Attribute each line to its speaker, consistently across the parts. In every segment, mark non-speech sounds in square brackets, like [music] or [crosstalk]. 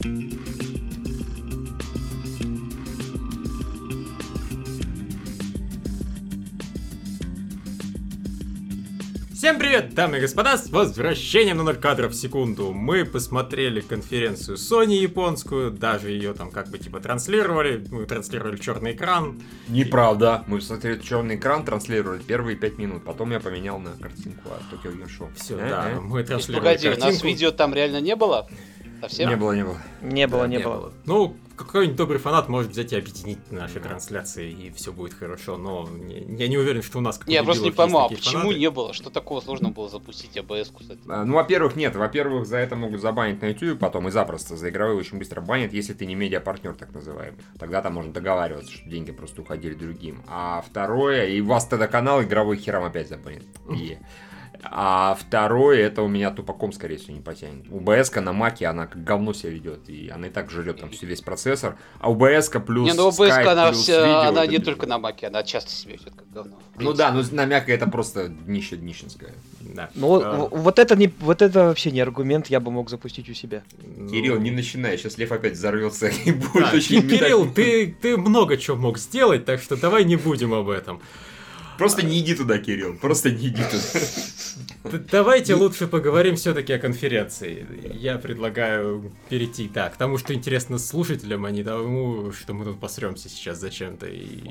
Speaker 1: Всем привет, дамы и господа, с возвращением на 0 кадров в секунду. Мы посмотрели конференцию Sony японскую, даже ее там как бы типа транслировали, мы транслировали черный экран.
Speaker 2: Неправда. Мы смотрели черный экран, транслировали первые пять минут, потом я поменял на картинку от Tokyo Game Show.
Speaker 1: Все,
Speaker 2: Э,
Speaker 1: да,
Speaker 2: э.
Speaker 1: мы транслировали
Speaker 3: погоди, у нас видео там реально не было? Совсем?
Speaker 2: Не было, не было.
Speaker 4: Не было,
Speaker 1: Да,
Speaker 4: не было.
Speaker 1: Ну, какой-нибудь добрый фанат может взять и объединить наши трансляции, и все будет хорошо, но не- я не уверен, что у нас...
Speaker 3: Не, я просто не пойму, а почему
Speaker 1: фанаты.
Speaker 3: не было? Что такого сложно было запустить АБС, кстати?
Speaker 2: А, Ну, во-первых, нет. Во-первых, за это могут забанить на YouTube потом и запросто. За игровые очень быстро банят, если ты не медиапартнер, так называемый. Тогда там можно договариваться, что деньги просто уходили другим. А второе, и вас тогда канал игровой хером опять забанит. И- А второе, это у меня тупаком, скорее всего, не потянет. убс на маке, она как говно себя ведет, и она и так жрет там все весь процессор. А убс плюс
Speaker 3: не, ну
Speaker 2: Skype
Speaker 3: она,
Speaker 2: плюс
Speaker 3: вся-
Speaker 2: видео,
Speaker 3: она не только на маке, она часто себя ведет как говно.
Speaker 2: Ну да, ну на мяке это просто днище днищенское.
Speaker 1: Да.
Speaker 4: Ну,
Speaker 1: А,
Speaker 4: вот это не, вот это вообще не аргумент, я бы мог запустить у себя.
Speaker 2: Кирилл, не начинай, сейчас Лев опять взорвется и будет
Speaker 1: да,
Speaker 2: очень
Speaker 1: Кирилл, ты, ты много чего мог сделать, так что давай не будем об этом.
Speaker 2: Просто не иди туда, Кирилл, просто не иди туда.
Speaker 1: Давайте лучше поговорим все-таки о конференции. Я предлагаю перейти так, к тому, что интересно слушателям, а не тому, что мы тут посремся сейчас зачем-то. И...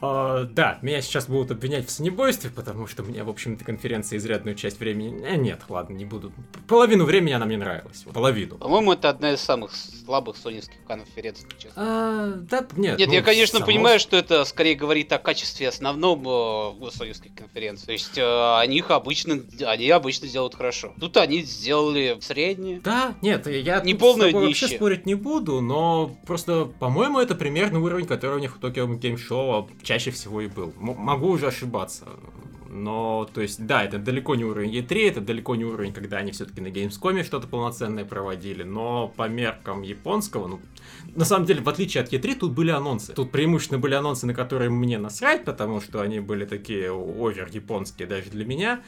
Speaker 1: А, да, меня сейчас будут обвинять в санебойстве, потому что мне, в общем-то, конференция изрядную часть времени... Э, нет, ладно, не буду. Половину времени она мне нравилась. вот, Половину.
Speaker 3: По-моему, это одна из самых слабых сонинских конференций, честно.
Speaker 1: А, да, нет.
Speaker 3: Нет,
Speaker 1: ну,
Speaker 3: я, конечно,
Speaker 1: само
Speaker 3: понимаю, что это скорее говорит о качестве основном э, сонинских конференций. То есть э, они их обычно, они обычно делают хорошо. Тут они сделали среднее.
Speaker 1: Да, нет, я
Speaker 3: Не полное
Speaker 1: с тобой вообще спорить не буду, но просто, по-моему, это примерно уровень, который у них в Tokyo Game Show чаще всего и был. М- могу уже ошибаться. Но, то есть, да, это далеко не уровень E3, это далеко не уровень, когда они все-таки на Gamescom что-то полноценное проводили, но по меркам японского, ну, на самом деле, в отличие от E3, тут были анонсы. Тут преимущественно были анонсы, на которые мне насрать, потому что они были такие овер японские даже для меня.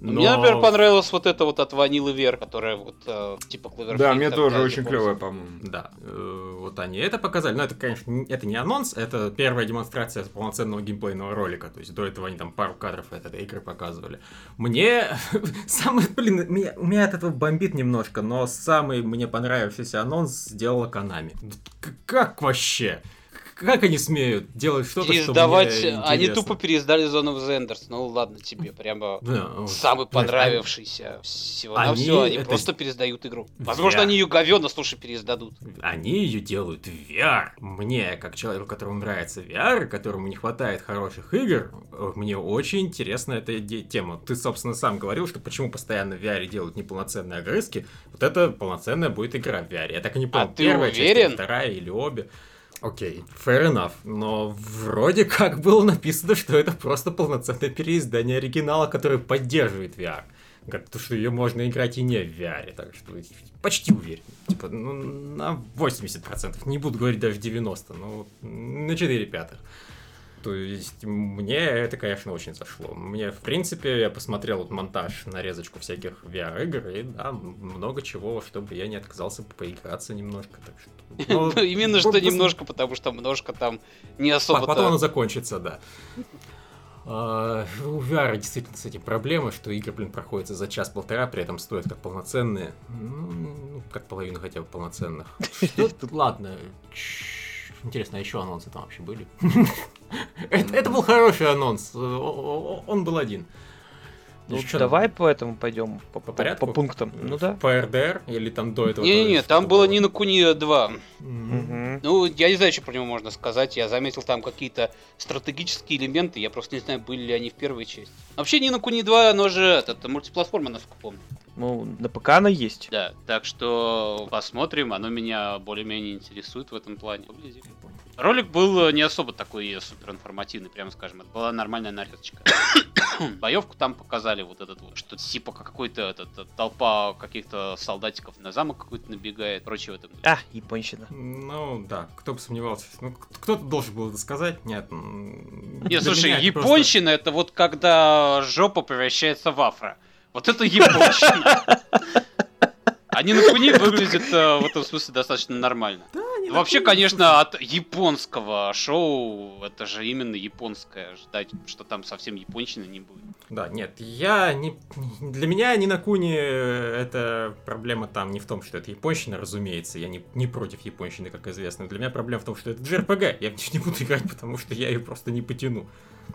Speaker 1: Но...
Speaker 3: Мне, например, понравилось вот это вот от Ванилы Вер, которая вот э, типа Cloverfield.
Speaker 2: Да, мне тоже очень клевая, по-моему.
Speaker 1: Да, э, вот они это показали. Но это, конечно, не- это не анонс, это первая демонстрация полноценного геймплейного ролика. То есть до этого они там пару кадров от этой игры показывали. Мне [laughs] самый, блин, меня, у меня от этого бомбит немножко, но самый мне понравившийся анонс сделала Konami. К- Как вообще? Как они смеют делать что-то, что мне
Speaker 3: они тупо переиздали Zone of Enders. Ну ладно тебе, прямо
Speaker 1: Да,
Speaker 3: самый понравившийся всего
Speaker 1: они
Speaker 3: все. Они
Speaker 1: это
Speaker 3: просто переиздают игру. Возможно,
Speaker 1: Я-
Speaker 3: они ее говенно, слушай, переиздадут.
Speaker 1: Они ее делают в VR. Мне, как человеку, которому нравится VR, которому не хватает хороших игр, мне очень интересна эта тема. Ты, собственно, сам говорил, что почему постоянно в VR делают неполноценные огрызки. Вот это полноценная будет игра в VR. Я так и не понял,
Speaker 3: А ты
Speaker 1: первая часть,
Speaker 3: уверен?
Speaker 1: или вторая или обе. Окей, fair enough. Но вроде как было написано, что это просто полноценное переиздание оригинала, которое поддерживает VR. Как то, что ее можно играть и не в VR, так что почти уверен. Типа, ну, на 80%. Не буду говорить даже 90%, ну, на 4 пятых. То есть, мне это, конечно, очень зашло. Мне, в принципе, я посмотрел вот монтаж, нарезочку всяких VR-игр, и да, много чего, чтобы я не отказался поиграться немножко. Так что, [laughs] ну,
Speaker 3: Именно что немножко, потому что немножко там не
Speaker 1: по-
Speaker 3: особо
Speaker 1: Потом оно закончится, да. [laughs] А, У VR действительно с этим проблема, что игры, блин, проходятся за час-полтора, при этом стоят как полноценные. Ну, как половину хотя бы полноценных. [laughs] Ладно. Интересно, а еще анонсы там вообще были? [laughs] Это это был хороший анонс. О- Он был один.
Speaker 4: Ну,
Speaker 1: Ещё
Speaker 4: давай по этому пойдем, по,
Speaker 1: по
Speaker 4: по-
Speaker 1: порядку?
Speaker 4: по пунктам. Ну да.
Speaker 1: По РДР или там до этого?
Speaker 3: Не-не-не,
Speaker 1: тоже
Speaker 3: там
Speaker 1: что-то
Speaker 3: было Нина Куни 2.
Speaker 1: Мгм.
Speaker 4: Мгм.
Speaker 3: Ну, я не знаю, что про него можно сказать. Я заметил там какие-то стратегические элементы. Я просто не знаю, были ли они в первой части. Вообще, Нина Куни 2, оно же этот, мультиплатформа, насколько помню.
Speaker 4: Ну, на ПК она есть.
Speaker 3: Да, так что посмотрим. Оно меня более-менее интересует в этом плане. Ролик был э, не особо такой супер информативный, прямо скажем. Это была нормальная нарезочка. [coughs] Боевку там показали вот этот вот, что типа как какой-то этот, э, толпа каких-то солдатиков на замок какой-то набегает, прочее в этом.
Speaker 4: А, японщина.
Speaker 1: Ну да, кто бы сомневался. Ну, кто-то должен был это сказать. Нет.
Speaker 3: Не, слушай,
Speaker 1: меня это просто-
Speaker 3: японщина это вот когда жопа превращается в афро. Вот это японщина. Они на Куни выглядят э, в этом смысле достаточно нормально.
Speaker 1: не
Speaker 3: Вообще,
Speaker 1: такой,
Speaker 3: конечно, от японского шоу, это же именно японское, ждать, что там совсем японщины не будет.
Speaker 1: Да, нет, я не... Для меня не на Куни это проблема там не в том, что это японщина, разумеется. Я не, не против японщины, как известно. Для меня проблема в том, что это JRPG. Я в нее не буду играть, потому что я ее просто не потяну.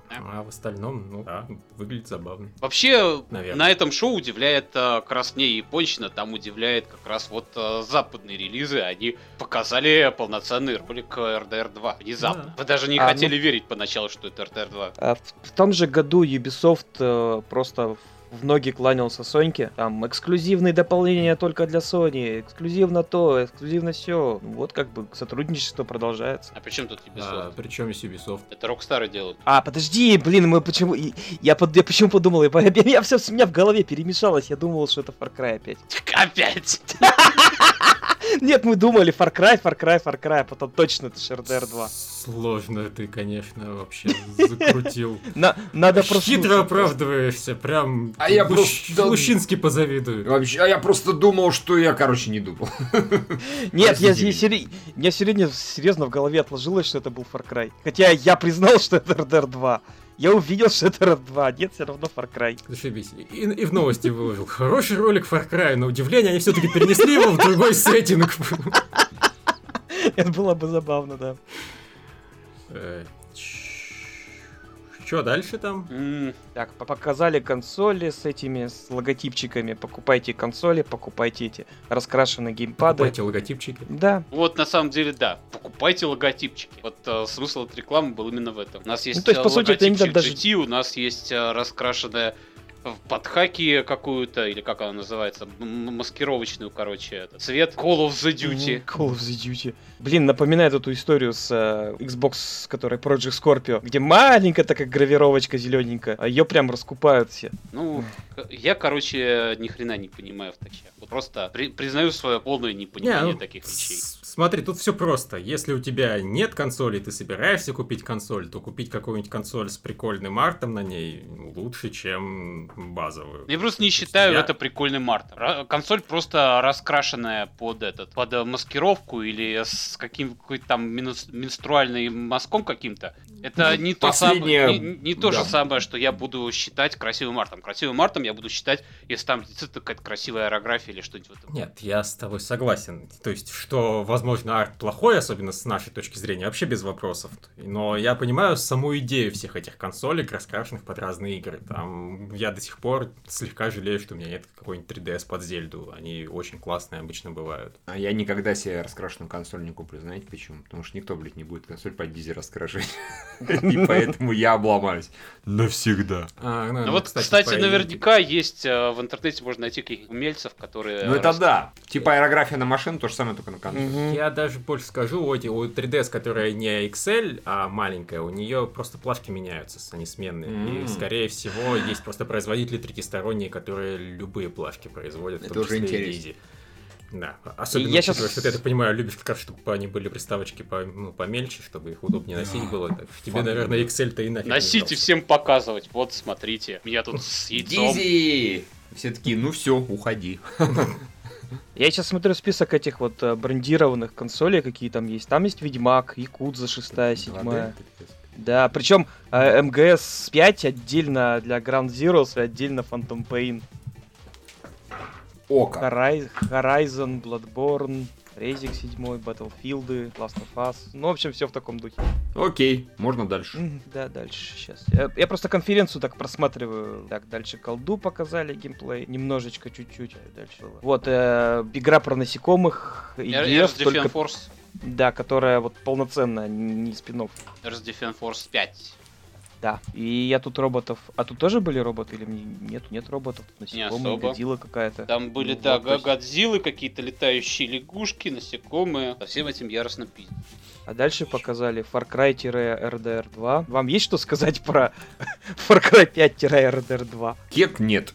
Speaker 1: А в остальном, ну да, выглядит забавно.
Speaker 3: Вообще,
Speaker 1: Наверное.
Speaker 3: на этом шоу удивляет э, как раз не японщина, там удивляет как раз вот э, западные релизы. Они показали полноценный ролик RDR 2 внезапно.
Speaker 1: Да.
Speaker 3: Вы даже не
Speaker 4: А,
Speaker 3: хотели
Speaker 4: ну-
Speaker 3: верить поначалу, что это RDR 2.
Speaker 4: А в, в том же году Ubisoft э, просто в ноги кланялся Соньке. Там эксклюзивные дополнения только для Sony, эксклюзивно то, эксклюзивно все. Вот как бы сотрудничество продолжается.
Speaker 3: А при чем тут
Speaker 1: А,
Speaker 3: Ubisoft?
Speaker 1: причем здесь Ubisoft?
Speaker 3: Это Rockstar делают.
Speaker 4: А, подожди, блин, мы почему... Я, под- я почему подумал? Я, [laughs] я, я все у меня в голове перемешалось. Я думал, что это Far Cry опять.
Speaker 3: Опять! [laughs]
Speaker 4: Нет, мы думали Far Cry, Far Cry, Far Cry, а потом точно это RDR 2.
Speaker 1: Сложно ты, конечно, вообще закрутил. [laughs]
Speaker 4: На, надо просто...
Speaker 1: Хитро оправдываешься, прям
Speaker 2: А я
Speaker 1: Лущ-
Speaker 2: просто-
Speaker 1: Лущинский позавидую.
Speaker 2: Вообще, а я просто думал, что я, короче, не думал. [laughs]
Speaker 4: Нет, я, я, сери- я серьезно, серьезно в голове отложилось, что это был Far Cry. Хотя я признал, что это RDR 2. Я увидел, что это RDR 2, нет, все равно Far Cry.
Speaker 1: Зашибись. И, и в новости выложил. Хороший ролик Far Cry. На удивление, они все-таки перенесли его в другой сеттинг. [laughs]
Speaker 4: Это было бы забавно, да.
Speaker 1: Что дальше там?
Speaker 3: М,
Speaker 4: Так, по- показали консоли с этими с логотипчиками. Покупайте консоли, покупайте эти раскрашенные геймпады.
Speaker 1: Покупайте логотипчики.
Speaker 4: Да.
Speaker 3: Вот на самом деле, да. Покупайте логотипчики. Вот э, смысл этой рекламы был именно в этом. У нас есть
Speaker 4: Ну, то есть,
Speaker 3: э,
Speaker 4: по сути, это
Speaker 3: логотипчик
Speaker 4: даже-
Speaker 3: GT, у нас есть э, раскрашенная в подхаки какую-то, или как она называется, маскировочную, короче, это, цвет Call of the Duty.
Speaker 4: Мгм, Call of the Duty. Блин, напоминает эту историю с э, Xbox, которая Project Scorpio, где маленькая такая гравировочка зелененькая, а ее прям раскупают все.
Speaker 3: Ну, я, короче, ни хрена не понимаю в таких. Вот просто при- признаю свое полное непонимание
Speaker 1: Не, ну,
Speaker 3: таких вещей.
Speaker 1: Смотри, тут все просто. Если у тебя нет консоли, ты собираешься купить консоль, то купить какую-нибудь консоль с прикольным артом на ней лучше, чем базовую.
Speaker 3: Я просто не считаю
Speaker 1: я-
Speaker 3: это прикольным артом. Консоль просто раскрашенная под этот, под э, маскировку или с каким какой-то там менструальным мазком каким-то. Это
Speaker 2: Ну,
Speaker 3: не то
Speaker 2: последнее-
Speaker 3: самое, не, не то
Speaker 2: да.
Speaker 3: же самое, что я буду считать красивым артом. Красивым артом я буду считать, если там действительно какая-то красивая аэрография или что-нибудь.
Speaker 1: Нет, я с тобой согласен. То есть, что, возможно, арт плохой, особенно с нашей точки зрения, вообще без вопросов. Но я понимаю саму идею всех этих консолей, раскрашенных под разные игры. Там я до сих пор слегка жалею, что у меня нет какой-нибудь 3DS под Зельду. Они очень классные обычно бывают.
Speaker 2: А я никогда себе раскрашенную консоль не куплю. Знаете почему? Потому что никто, блядь, не будет консоль под дизи раскрашивать. [laughs] И поэтому я обломаюсь. Навсегда.
Speaker 1: А,
Speaker 3: Ну вот, кстати, наверняка есть э, в интернете можно найти каких-то умельцев, которые...
Speaker 2: Ну это
Speaker 3: рас-
Speaker 2: да. Типа аэрография на машину, то же самое, только на консоль.
Speaker 1: Я даже больше скажу, вот у 3DS, которая не XL, а маленькая, у нее просто плашки меняются, они сменные.
Speaker 2: М.
Speaker 1: И, скорее всего, есть просто производители третьесторонние, которые любые плашки производят, в
Speaker 2: Это
Speaker 1: том
Speaker 2: уже
Speaker 1: числе и
Speaker 2: интересно.
Speaker 1: Дизи. Да, особенно
Speaker 4: Я
Speaker 1: учитывая,
Speaker 4: щас-
Speaker 1: что ты, я так понимаю, любишь как раз, чтобы они были приставочки по, ну, помельче, чтобы их удобнее носить было. Так, тебе,
Speaker 2: Фан.
Speaker 1: наверное, XL-то и нафиг
Speaker 3: Носите всем показывать. Вот, смотрите. Меня тут с яйцом.
Speaker 2: Дизи! Все такие, ну все, уходи. [laughs]
Speaker 4: Я сейчас смотрю список этих вот э, брендированных консолей, какие там есть. Там есть Ведьмак, Якудза 6, 7. Да, причем э, МГС 5 отдельно для Ground Zeroes и отдельно Phantom Pain.
Speaker 2: Ока.
Speaker 4: Horizon, Bloodborne, Резик 7, Battlefield, Last of Us. Ну, в общем, все в таком духе.
Speaker 2: Окей, можно дальше.
Speaker 4: Да, дальше, сейчас. Я, я просто конференцию так просматриваю. Так, дальше колду показали геймплей. Немножечко, чуть-чуть. Дальше было. Вот, э, игра про насекомых.
Speaker 3: Earth
Speaker 4: EDF,
Speaker 3: Defense
Speaker 4: только,
Speaker 3: Force.
Speaker 4: да, которая вот полноценная, не, не спин
Speaker 3: Earth Defense Force 5.
Speaker 4: Да. И я тут роботов... А тут тоже были роботы или мне... нет, нет роботов?
Speaker 3: Не
Speaker 4: насекомые,
Speaker 3: особо.
Speaker 4: Годзилла какая-то.
Speaker 3: Там были,
Speaker 4: Ну,
Speaker 3: да,
Speaker 4: вот,
Speaker 3: Годзиллы, какие-то летающие лягушки, насекомые. Со всем этим яростно пиздец.
Speaker 4: А дальше показали Far Cry-RDR 2. Вам есть что сказать про [laughs] Far Cry 5-RDR 2?
Speaker 2: Кек нет.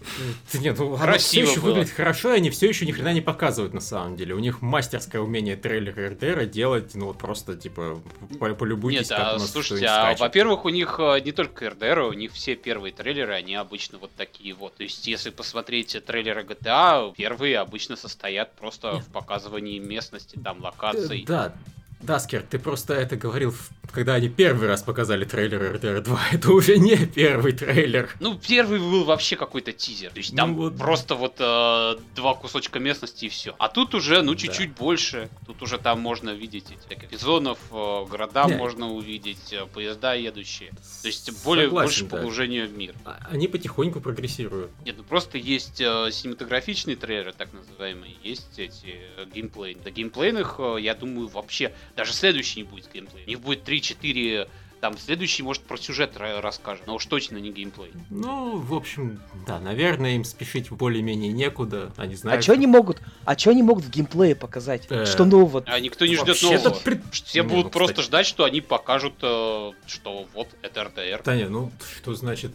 Speaker 1: Нет, ну, оно все
Speaker 3: Красиво
Speaker 1: еще
Speaker 3: было.
Speaker 1: выглядит хорошо, и они все еще ни хрена не показывают на самом деле. У них мастерское умение трейлера РДР делать, ну вот просто типа по- полюбуйтесь,
Speaker 3: Нет,
Speaker 1: как
Speaker 3: а,
Speaker 1: у нас
Speaker 3: слушайте, а, во-первых, у них э, не только РДР, у них все первые трейлеры, они обычно вот такие вот. То есть, если посмотреть трейлеры GTA, первые обычно состоят просто
Speaker 1: Нет.
Speaker 3: в показывании местности, там,
Speaker 1: Э,
Speaker 3: локаций.
Speaker 1: Да, Даскер, ты просто это говорил, когда они первый раз показали трейлер РДР 2. [laughs] Это уже не первый трейлер.
Speaker 3: Ну, первый был вообще какой-то тизер. То есть там
Speaker 1: Ну вот.
Speaker 3: просто вот э, два кусочка местности и все. А тут уже, ну,
Speaker 1: Да.
Speaker 3: чуть-чуть больше. Тут уже там можно видеть эти всяких бизонов, э, города
Speaker 1: Не.
Speaker 3: можно увидеть, э, поезда едущие. То есть более
Speaker 1: Согласен,
Speaker 3: больше
Speaker 1: да.
Speaker 3: погружения в мир.
Speaker 1: А- Они потихоньку прогрессируют.
Speaker 3: Нет, ну просто есть э, синематографичные трейлеры, так называемые, есть эти э, геймплей. До геймплейных, э, я думаю, вообще даже следующий не будет геймплей. У них будет 3-4, там следующий, может, про сюжет ра- расскажет, но уж точно не геймплей.
Speaker 1: Ну, в общем, да, наверное, им спешить более-менее некуда. Они знают...
Speaker 4: А что они могут? А что они могут в геймплее показать?
Speaker 1: Э,
Speaker 4: Что нового?
Speaker 3: А никто не ждет нового.
Speaker 1: пред-
Speaker 3: Все
Speaker 1: Не,
Speaker 3: будут
Speaker 1: ну,
Speaker 3: просто
Speaker 1: кстати.
Speaker 3: ждать, что они покажут, э, что вот это РДР.
Speaker 1: Таня, ну что значит,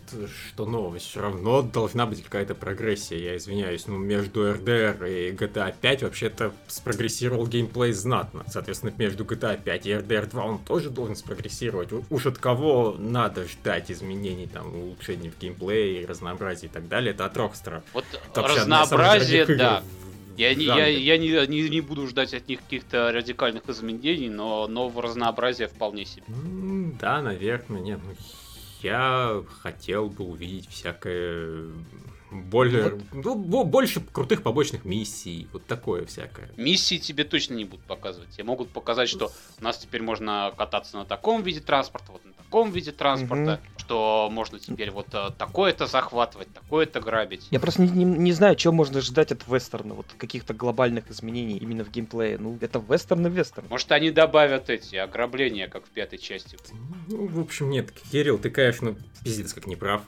Speaker 1: что новость? Все равно должна быть какая-то прогрессия, я извиняюсь. Ну, между RDR и GTA 5 вообще-то спрогрессировал геймплей знатно. Соответственно, между GTA 5 и RDR 2 он тоже должен спрогрессировать. Уж от кого надо ждать изменений, там, улучшений в геймплее, разнообразия и так далее, это от Rockstar.
Speaker 3: Вот
Speaker 1: Это
Speaker 3: разнообразие, да. Я, не, я, я не, не, не буду ждать от них каких-то радикальных изменений, но нового разнообразия вполне себе.
Speaker 1: Да, наверное, нет. ну, Я хотел бы увидеть всякое более, ну, бо- больше крутых побочных миссий, вот такое всякое.
Speaker 3: Миссии тебе точно не будут показывать. Тебе могут показать, что у нас теперь можно кататься на таком виде транспорта, вот на таком виде транспорта, что можно теперь вот э, такое-то захватывать, такое-то грабить.
Speaker 4: Я просто не, не- не знаю, что можно ждать от вестерна, вот каких-то глобальных изменений именно в геймплее. Ну, это вестерн и вестерн.
Speaker 3: Может, они добавят эти ограбления, как в пятой части.
Speaker 1: Ну, в общем, нет, Кирилл, ты, конечно, пиздец как не прав.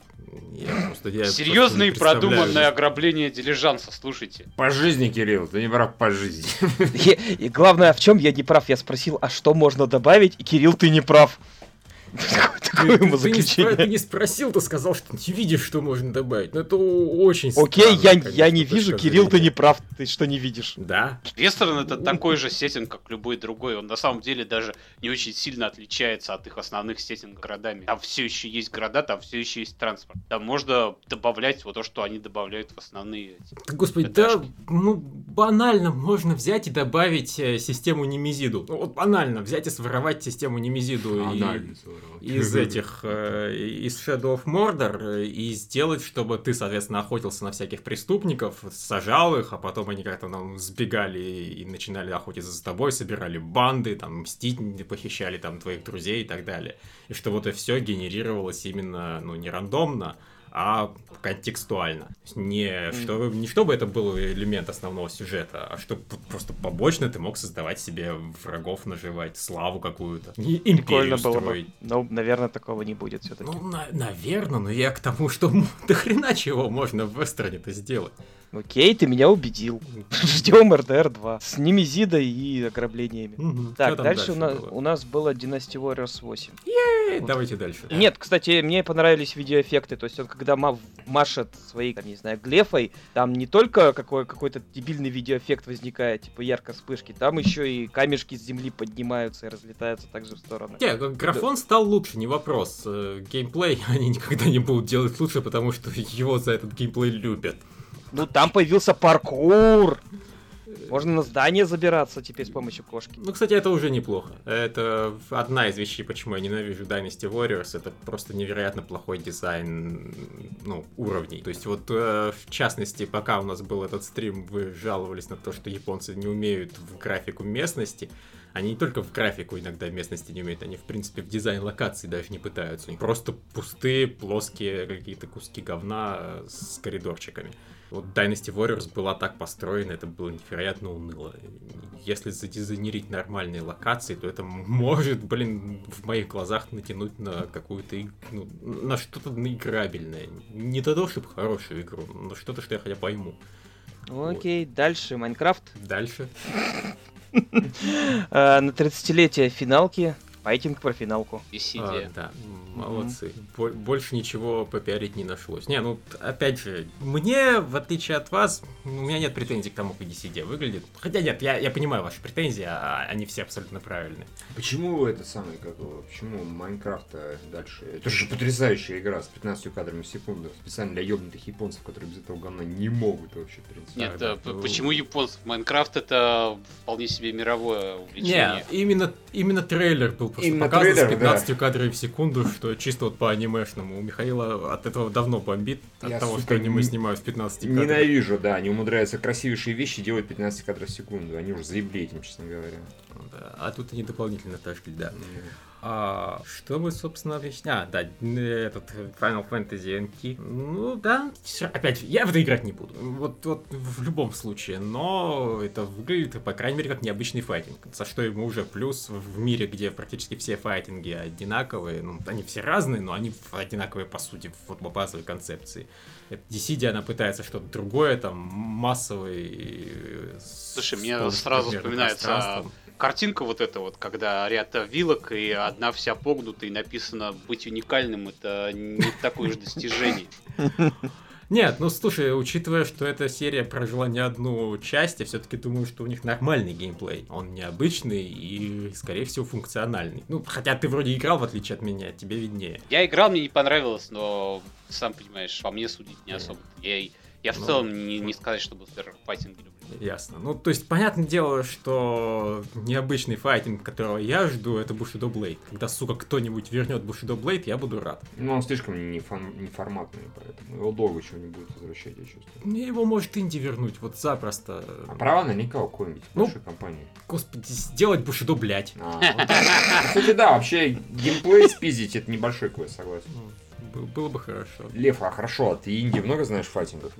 Speaker 1: Я просто, я просто
Speaker 3: и
Speaker 1: представляю.
Speaker 3: продуманное ограбление дилижанса, слушайте.
Speaker 2: По жизни, Кирилл, ты не прав по жизни.
Speaker 4: И, и главное, в чем я не прав? Я спросил, а что можно добавить? И Кирилл, ты не прав. Ему
Speaker 1: ты не спро- ты
Speaker 4: заключение.
Speaker 1: не спросил, ты сказал, что не видишь, что можно добавить. Ну, это очень
Speaker 4: Окей,
Speaker 1: странно,
Speaker 4: я,
Speaker 1: конечно,
Speaker 4: я не вижу, Кирилл, ты не прав, ты что не видишь?
Speaker 1: Да,
Speaker 3: Вестерн это такой же сеттинг, как любой другой. Он на самом деле даже не очень сильно отличается от их основных сеттингов городами. Там все еще есть города, там все еще есть транспорт. Там можно добавлять вот то, что они добавляют в основные.
Speaker 1: Господи,
Speaker 3: Это
Speaker 1: да, ну, банально можно взять и добавить э, систему Немезиду. Ну, вот банально взять и своровать систему Немезиду и- из этих, [laughs] э, из Shadow of Mordor э, и сделать, чтобы ты, соответственно, охотился на всяких преступников, сажал их, а потом они как-то там сбегали и начинали охотиться за тобой, собирали банды, там, мстить, похищали там твоих друзей и так далее. И что вот это все генерировалось именно, ну, не рандомно, а контекстуально. Не, что, не чтобы это был элемент основного сюжета, а чтобы просто побочно ты мог создавать себе врагов, наживать славу какую-то. И
Speaker 4: Прикольно
Speaker 1: империю
Speaker 4: было бы.
Speaker 1: строить.
Speaker 4: Но, наверное, такого не будет все-таки.
Speaker 1: Ну, наверное, но я к тому, что [laughs] до хрена чего можно в вестерне-то сделать.
Speaker 4: Окей, ты меня убедил. [laughs] Ждем РДР 2 с немезидой и ограблениями.
Speaker 1: Мгм.
Speaker 4: Так,
Speaker 1: там
Speaker 4: дальше, у, нас, у нас было Dynasty Warriors 8.
Speaker 1: Э, Давайте дальше.
Speaker 4: Нет, кстати, мне понравились видеоэффекты. То есть он когда ма- машет своей, там, не знаю, глефой, там не только какой- какой-то дебильный видеоэффект возникает, типа ярко вспышки, там еще и камешки с земли поднимаются и разлетаются также в стороны.
Speaker 1: Не, графон стал лучше, не вопрос. Э, Геймплей [laughs] они никогда не будут делать лучше, потому что [laughs] его за этот геймплей любят.
Speaker 4: Ну, там появился паркур! Можно на здание забираться теперь с помощью кошки.
Speaker 1: Ну, кстати, это уже неплохо. Это одна из вещей, почему я ненавижу Dynasty Warriors. Это просто невероятно плохой дизайн ну, уровней. То есть вот, э, в частности, пока у нас был этот стрим, вы жаловались на то, что японцы не умеют в графику местности. Они не только в графику иногда местности не умеют, они, в принципе, в дизайн локаций даже не пытаются. Они просто пустые, плоские какие-то куски говна э, с коридорчиками. Вот Dynasty Warriors была так построена, это было невероятно уныло. Если задизайнерить нормальные локации, то это может, блин, в моих глазах натянуть на какую-то, ну, на что-то наиграбельное. Не до того, чтобы хорошую игру, но что-то, что я хотя пойму.
Speaker 4: Ну, Окей, дальше Майнкрафт.
Speaker 1: Дальше.
Speaker 4: А, [laughs] На 30-летие финалки Файтинг про финалку.
Speaker 3: Бессидие.
Speaker 1: А, да, молодцы. Бо- Больше ничего попиарить не нашлось. Не, ну, опять же, мне, в отличие от вас, у меня нет претензий к тому, как DCD выглядит. Хотя нет, я, я понимаю ваши претензии, а они все абсолютно правильные.
Speaker 2: Почему это самое, как почему Майнкрафт дальше? Это же потрясающая игра с 15 кадрами в секунду. Специально для ебнутых японцев, которые без этого говна не могут вообще, в принципе.
Speaker 3: Нет,
Speaker 1: да,
Speaker 3: э,
Speaker 1: ну-
Speaker 3: почему японцев? Майнкрафт это вполне себе мировое увлечение.
Speaker 1: Не, именно, именно трейлер был просто
Speaker 2: Именно
Speaker 1: показан
Speaker 2: трейлер,
Speaker 1: с 15 кадрами в секунду, что чисто вот по анимешному. У Михаила от этого давно бомбит, от
Speaker 2: Я,
Speaker 1: того,
Speaker 2: сука,
Speaker 1: что аниме
Speaker 2: не-
Speaker 1: снимают в 15 кадрах.
Speaker 2: Ненавижу, да, они умудряются красивейшие вещи делать 15 кадров в секунду. Они уже заебли этим, честно говоря.
Speaker 1: Да, А тут они дополнительно отошли, да. А, что мы, собственно, объясняем? А, да, этот Final Fantasy NT. Ну, да, опять, я в это играть не буду. Вот, вот в любом случае. Но это выглядит, по крайней мере, как необычный файтинг. За что ему уже плюс в мире, где практически все файтинги одинаковые. Ну, они все разные, но они одинаковые, по сути, вот по базовой концепции. Это Dissidia, она пытается что-то другое, там, массовый... э,
Speaker 3: Слушай, мне сразу вспоминается. Картинка вот эта вот, когда ряд вилок и одна вся погнута и написано «быть уникальным» это не такое уж достижение.
Speaker 1: Нет, ну слушай, учитывая, что эта серия прожила не одну часть, я все-таки думаю, что у них нормальный геймплей. Он необычный и, скорее всего, функциональный. Ну, хотя ты вроде играл, в отличие от меня, тебе виднее.
Speaker 3: Я играл, мне не понравилось, но сам понимаешь, по мне судить не особо. Я, я в
Speaker 1: Ну,
Speaker 3: целом не, не сказать, чтобы супер файтинг люблю.
Speaker 1: Ясно. Ну, то есть, понятное дело, что необычный файтинг, которого я жду, это Bushido Blade. Когда, сука, кто-нибудь вернет Bushido Blade, я буду рад.
Speaker 2: Ну, он слишком не, фан- не форматный, поэтому его долго чего не будет возвращать, я чувствую.
Speaker 1: Мне его может инди вернуть, вот запросто.
Speaker 2: А права наверняка у какой-нибудь
Speaker 1: Ну,
Speaker 2: большой компании.
Speaker 1: Господи, сделать Bushido, блядь.
Speaker 2: А, ну, Кстати, да, вообще геймплей спиздить это небольшой квест, согласен.
Speaker 1: Ну, бы- было бы хорошо.
Speaker 2: Лев, а хорошо, а ты инди много знаешь файтингов?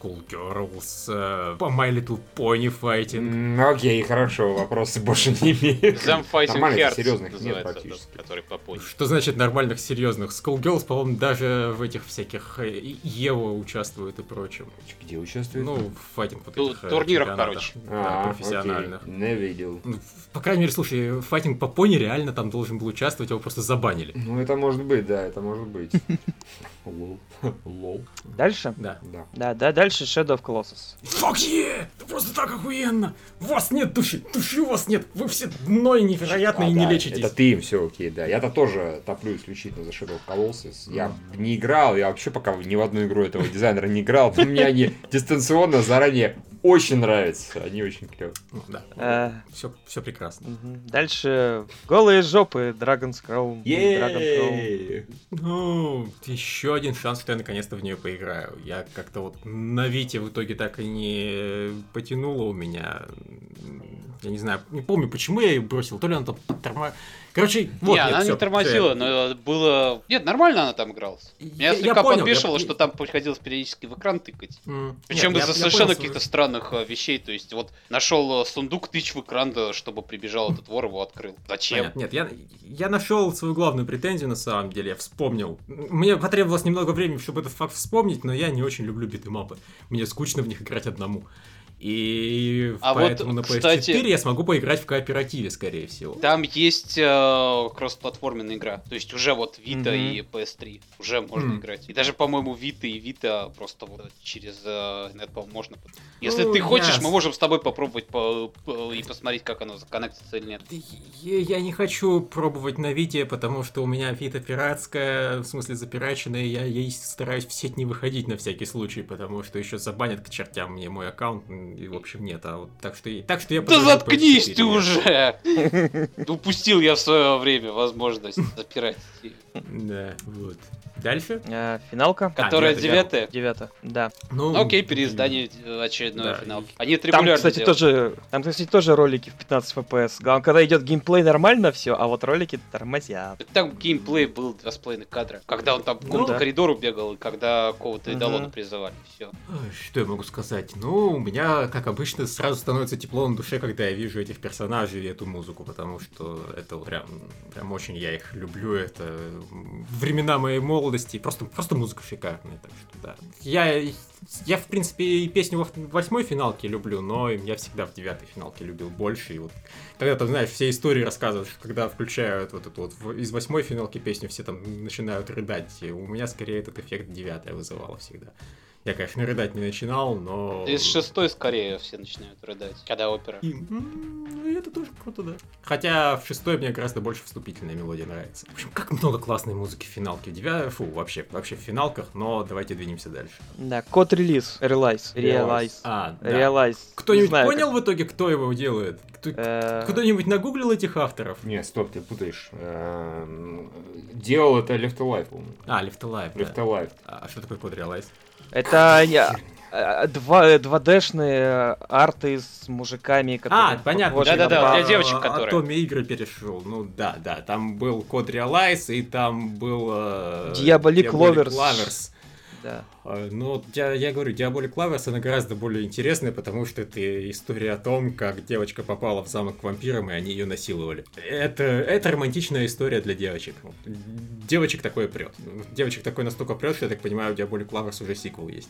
Speaker 1: Skullgirls, э, по My Little Pony файтинг.
Speaker 2: М, Окей, хорошо, вопросы больше не имею.
Speaker 3: Зам Fighting
Speaker 2: Нормальных,
Speaker 3: Hearts
Speaker 2: серьезных нет практически.
Speaker 3: который по пони.
Speaker 1: Что значит нормальных, серьезных? Skullgirls, по-моему, даже в этих всяких э, Ево участвует и прочем.
Speaker 2: Где участвует?
Speaker 1: Ну, в файтинг вот этих, э,
Speaker 3: турнирах, короче.
Speaker 1: да,
Speaker 2: А,
Speaker 1: профессиональных.
Speaker 2: окей, Не видел.
Speaker 1: Ну, По крайней мере, слушай, файтинг по пони реально там должен был участвовать, его просто забанили.
Speaker 2: Ну, это может быть, да, это может быть. [laughs] Лол. [laughs] Лол.
Speaker 4: Дальше?
Speaker 1: Да.
Speaker 2: Да.
Speaker 4: Да, да, дальше Shadow of Colossus.
Speaker 1: Fuck yeah! Это просто так охуенно! У вас нет души! Души у вас нет! Вы все невероятно и
Speaker 2: А,
Speaker 1: не
Speaker 2: да,
Speaker 1: лечитесь.
Speaker 2: Это ты им все окей, да. Я-то тоже топлю исключительно за Shadow of Colossus. Я не играл, я вообще пока ни в одну игру этого дизайнера не играл. но [laughs] Мне они дистанционно заранее очень нравятся. Они очень клевые.
Speaker 1: Ну, да.
Speaker 4: Э,
Speaker 1: Все, все прекрасно.
Speaker 4: мгм. Дальше голые жопы Dragon's Crown. Dragon.
Speaker 1: Ну, еще один шанс, что я наконец-то в нее поиграю. Я как-то вот на Вите в итоге так и не потянуло у меня. Я не знаю, не помню, почему я ее бросил. То ли она там торма... Короче, вот,
Speaker 3: не,
Speaker 1: нет,
Speaker 3: она
Speaker 1: всё,
Speaker 3: не тормозила,
Speaker 1: всё,
Speaker 3: но было... Нет, нормально она там игралась. Меня
Speaker 1: Я-
Speaker 3: слегка
Speaker 1: я понял,
Speaker 3: подбешивало,
Speaker 1: я-
Speaker 3: что там приходилось периодически в экран тыкать.
Speaker 1: М,
Speaker 3: Причем из-за совершенно каких-то странных э, вещей. То есть, вот нашел э, сундук, тыч в экран, чтобы прибежал этот вор, его открыл. Зачем?
Speaker 1: Понятно. Нет, я, я нашел свою главную претензию на самом деле, я вспомнил. Мне потребовалось немного времени, чтобы этот факт вспомнить, но я не очень люблю битэмапы. Мне скучно в них играть одному. И
Speaker 3: А вот,
Speaker 1: поэтому на PS4
Speaker 3: кстати-
Speaker 1: я смогу поиграть в кооперативе, скорее всего.
Speaker 3: Там есть э, кроссплатформенная игра. То есть уже вот Vita
Speaker 4: Мгм.
Speaker 3: и PS3 уже можно
Speaker 1: Мгм.
Speaker 3: играть. И даже, по-моему, Vita и Vita просто вот через э, нет, по-моему, можно. Если
Speaker 1: Ну,
Speaker 3: ты хочешь,
Speaker 1: ясно.
Speaker 3: мы можем с тобой попробовать по- по- и посмотреть, как оно законнектится или нет.
Speaker 1: Я, я не хочу пробовать на Вите, потому что у меня Вита пиратская, в смысле запираченная, я ей стараюсь в сеть не выходить на всякий случай, потому что еще забанят к чертям мне мой аккаунт, и в общем нет, а вот так что, так что я
Speaker 3: Да заткнись
Speaker 1: PS4.
Speaker 3: ты уже! [laughs] Упустил я в свое время возможность запирать.
Speaker 1: Да, вот. Дальше?
Speaker 4: Э, Финалка.
Speaker 3: Которая
Speaker 1: девятая,
Speaker 3: девятая.
Speaker 4: Да.
Speaker 1: Ну,
Speaker 3: Ну, окей, переиздание э, очередной финалки. Они
Speaker 4: Там, кстати, тоже, там, кстати, тоже ролики в 15 FPS. Главное, когда идет геймплей, нормально все, а вот ролики тормозят.
Speaker 3: Там геймплей был 2,5 кадра. Когда он там по
Speaker 4: да.
Speaker 3: коридору бегал, и когда кого-то идолона призывали. Все.
Speaker 1: Что я могу сказать? Ну, у меня как обычно, сразу становится тепло на душе, когда я вижу этих персонажей и эту музыку, потому что это прям, прям очень я их люблю. Это времена моей молодости. Просто, просто музыка шикарная. Так что да. Я, я, в принципе, и песню во восьмой финалке люблю, но я всегда в девятой финалке любил больше. И вот когда там, знаешь, все истории рассказывают, когда включают вот эту вот из восьмой финалки песню, все там начинают рыдать. И у меня скорее этот эффект девятая вызывала всегда. Я, конечно, рыдать не начинал, но...
Speaker 3: Из шестой скорее все начинают рыдать, когда опера.
Speaker 1: И, ну, это тоже круто, да. Хотя в шестой мне гораздо больше вступительная мелодия нравится. В общем, как много классной музыки в финалке. Девя... Фу, вообще, вообще в финалках, но давайте двинемся дальше.
Speaker 4: Да, код релиз, Realize, Realize.
Speaker 1: А, да.
Speaker 4: Realize.
Speaker 1: Кто-нибудь
Speaker 4: знаю,
Speaker 1: понял в итоге, кто его делает? Кто-
Speaker 4: Э,
Speaker 1: Кто-нибудь нагуглил этих авторов?
Speaker 2: Не, стоп, ты путаешь. Эм, Делал это Left Alive, по-моему.
Speaker 1: А, Left Alive, да.
Speaker 2: Left Alive.
Speaker 1: А что такое Code Realize?
Speaker 4: Это я- э, два 2D-шные арты с мужиками, которые...
Speaker 1: А, понятно.
Speaker 3: Да-да-да, для девочек,
Speaker 1: А,
Speaker 3: которые.
Speaker 1: А Томи игры перешел. Ну да, да. Там был Code Realize, и там был... э,
Speaker 4: Diabolic Lovers.
Speaker 1: Lovers.
Speaker 4: Да.
Speaker 1: А, Ну, я, я говорю, Diabolic Lovers, она гораздо более интересная, потому что это история о том, как девочка попала в замок к вампирам, и они ее насиловали. Это, это романтичная история для девочек. Девочек такое прет. Девочек такое настолько прет, что, я так понимаю, у Diabolic Lovers уже сиквел есть.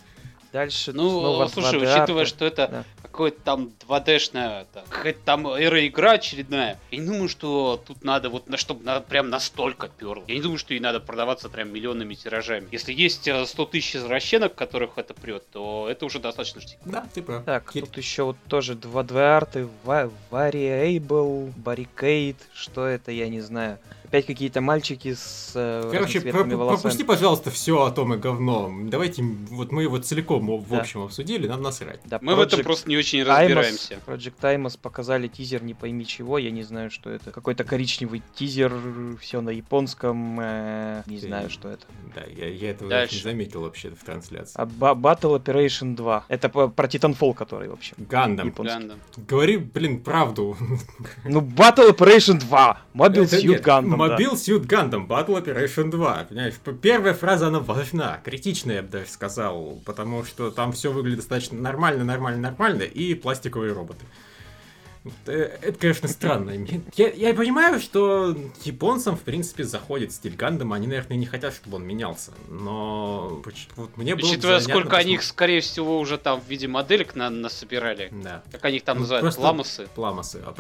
Speaker 4: Дальше
Speaker 3: Ну,
Speaker 4: снова
Speaker 3: слушай,
Speaker 4: 2D
Speaker 3: учитывая, что это
Speaker 4: Да.
Speaker 3: какой-то там 2D-шная, там, какая-то там эра-игра очередная, я не думаю, что тут надо вот, на, чтобы на, прям настолько перло. Я не думаю, что ей надо продаваться прям миллионными тиражами. Если есть э, 100 тысяч извращенок, которых это прет, то это уже достаточно штик.
Speaker 1: Да, ты прав.
Speaker 4: Так,
Speaker 1: Кир-
Speaker 4: тут еще вот тоже 2D арты, Va- Variable, Barricade, что это, я не знаю. Опять какие-то мальчики с э,
Speaker 1: Короче, про-
Speaker 4: волосами.
Speaker 1: пропусти, пожалуйста, все о том и говно. Давайте, вот мы его целиком в
Speaker 4: Да.
Speaker 1: общем обсудили, нам насрать.
Speaker 4: Да,
Speaker 3: Мы в этом
Speaker 4: Project
Speaker 3: просто не очень
Speaker 4: Timos-
Speaker 3: разбираемся.
Speaker 4: Project Timos показали тизер не пойми чего, я не знаю, что это. Какой-то коричневый тизер, все на японском, э, не
Speaker 1: Ты-
Speaker 4: знаю, что это.
Speaker 1: Да, я, я этого
Speaker 3: Дальше.
Speaker 1: даже не заметил вообще в трансляции.
Speaker 4: А Battle Operation 2. Это про Titanfall, который, в общем.
Speaker 1: Гандам.
Speaker 3: Гандам.
Speaker 1: Говори, блин, правду.
Speaker 4: Ну, Battle Operation 2! Mobile Suit
Speaker 1: нет,
Speaker 4: Gundam, да.
Speaker 1: Suit Gundam, Battle Operation 2. Понимаешь, первая фраза, она важна, критичная, я бы даже сказал, потому что там все выглядит достаточно нормально, нормально, нормально, и пластиковые роботы. Э, Это, конечно, странно. Я, я понимаю, что японцам, в принципе, заходит стиль Гандама. Они, наверное, не хотят, чтобы он менялся. Но вот мне было бы
Speaker 3: Учитывая,
Speaker 1: занятно
Speaker 3: сколько они их, скорее всего, уже там в виде моделек на насобирали.
Speaker 1: Да.
Speaker 3: Как они их там
Speaker 1: Ну,
Speaker 3: называют? Ламусы.
Speaker 1: Пламосы. А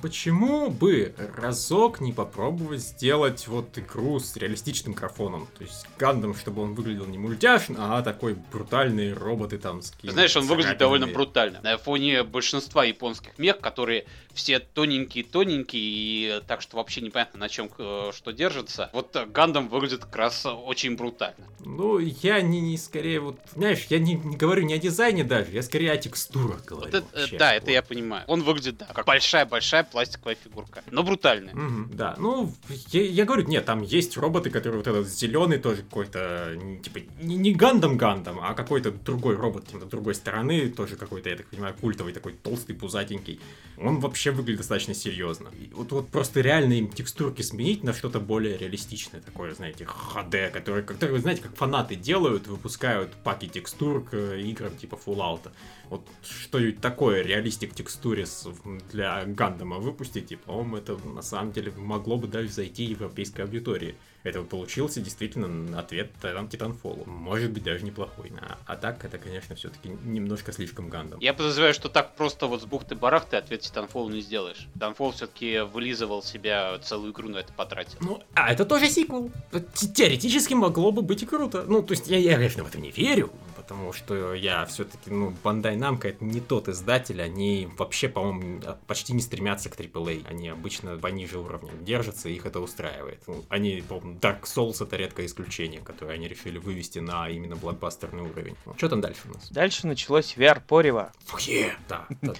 Speaker 1: почему бы разок не попробовать сделать вот игру с реалистичным графоном? То есть Гандам, чтобы он выглядел не мультяшно, а такой брутальные роботы там с
Speaker 3: Знаешь, он выглядит довольно брутально. На фоне большинства японских мех, которые все тоненькие-тоненькие, и так что вообще непонятно, на чем э, что держится. Вот э, Гандам выглядит как раз очень брутально.
Speaker 1: Ну, я не, не скорее вот... Знаешь, я не, не говорю не о дизайне даже, я скорее о текстурах говорю.
Speaker 3: Вот это, э,
Speaker 1: вообще.
Speaker 3: да, это
Speaker 1: Вот.
Speaker 3: я понимаю. Он выглядит, да, как большая-большая пластиковая фигурка. Но брутальная.
Speaker 1: Мгм, да, ну, я, я говорю, нет, там есть роботы, которые вот этот зеленый тоже какой-то, типа, не, не Гандам Гандам, а какой-то другой робот, типа, другой стороны, тоже какой-то, я так понимаю, культовый, такой толстый, пузатенький. Он вообще выглядит достаточно серьезно. И вот, вот просто реально им текстурки сменить на что-то более реалистичное, такое, знаете, HD, которое, которые, знаете, как фанаты делают, выпускают паки текстур к э, играм типа Fallout. Вот что-нибудь такое, реалистик текстуре с- для Гандама выпустить, и, по-моему, это на самом деле могло бы даже зайти европейской аудитории. Это бы получился действительно ответ Титанфолу. Может быть, даже неплохой. А, а так, это, конечно, все-таки немножко слишком Гандам.
Speaker 3: Я подозреваю, что так просто вот с бухты-барахты ответ Titanfall не сделаешь. Titanfall все-таки вылизывал себя, целую игру на это потратил.
Speaker 1: Ну, а это тоже сиквел. Те- Теоретически могло бы быть и круто. Ну, то есть я, я конечно, в это не верю, потому что я все-таки, ну, Bandai Namco это не тот издатель, они вообще, по-моему, почти не стремятся к AAA. Они обычно пониже уровня держатся, их это устраивает. Ну, они, по-моему, Dark Souls это редкое исключение, которое они решили вывести на именно блокбастерный уровень. что там дальше у нас?
Speaker 4: Дальше началось VR Порева.
Speaker 1: Фух, е, да, да,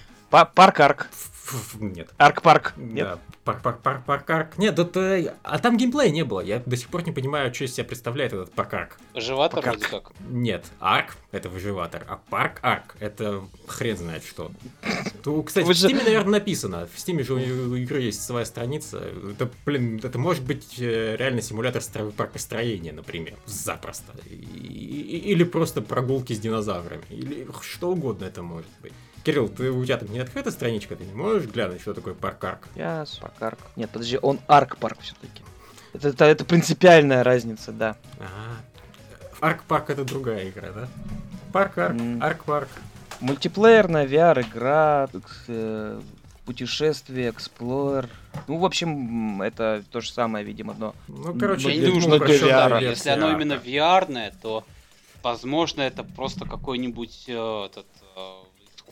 Speaker 4: Парк Арк.
Speaker 1: нет.
Speaker 4: Арк Парк. Нет?
Speaker 1: Да, парк, парк, парк, парк, арк. Нет, это... А там геймплея не было. Я до сих пор не понимаю, что из себя представляет этот парк арк.
Speaker 4: Выживатор
Speaker 3: вроде как.
Speaker 1: Нет, арк это выживатор, а парк арк это хрен знает что. То, кстати,
Speaker 4: Вы
Speaker 1: в
Speaker 4: же-
Speaker 1: Steam, наверное, написано. В Steam же у игры есть своя страница. Это, блин, это может быть э, реально симулятор стро- паркостроения, например. Запросто. И- Или просто прогулки с динозаврами. Или что угодно это может быть. Кирилл, ты, у тебя там не открыта страничка, ты не можешь глянуть, что такое парк-арк?
Speaker 4: Я парк Нет, подожди, он арк-парк все-таки. Это, это, это принципиальная разница, да.
Speaker 1: Ага. Арк-парк это другая игра, да? Парк-арк,
Speaker 4: М.
Speaker 1: арк-парк.
Speaker 4: Мультиплеерная VR-игра, э, путешествие, explore. Ну, в общем, это то же самое, видимо, но...
Speaker 1: Ну, короче,
Speaker 4: Я не что для VR.
Speaker 3: если оно именно. VR-ное, то возможно это просто какой-нибудь э, этот, э,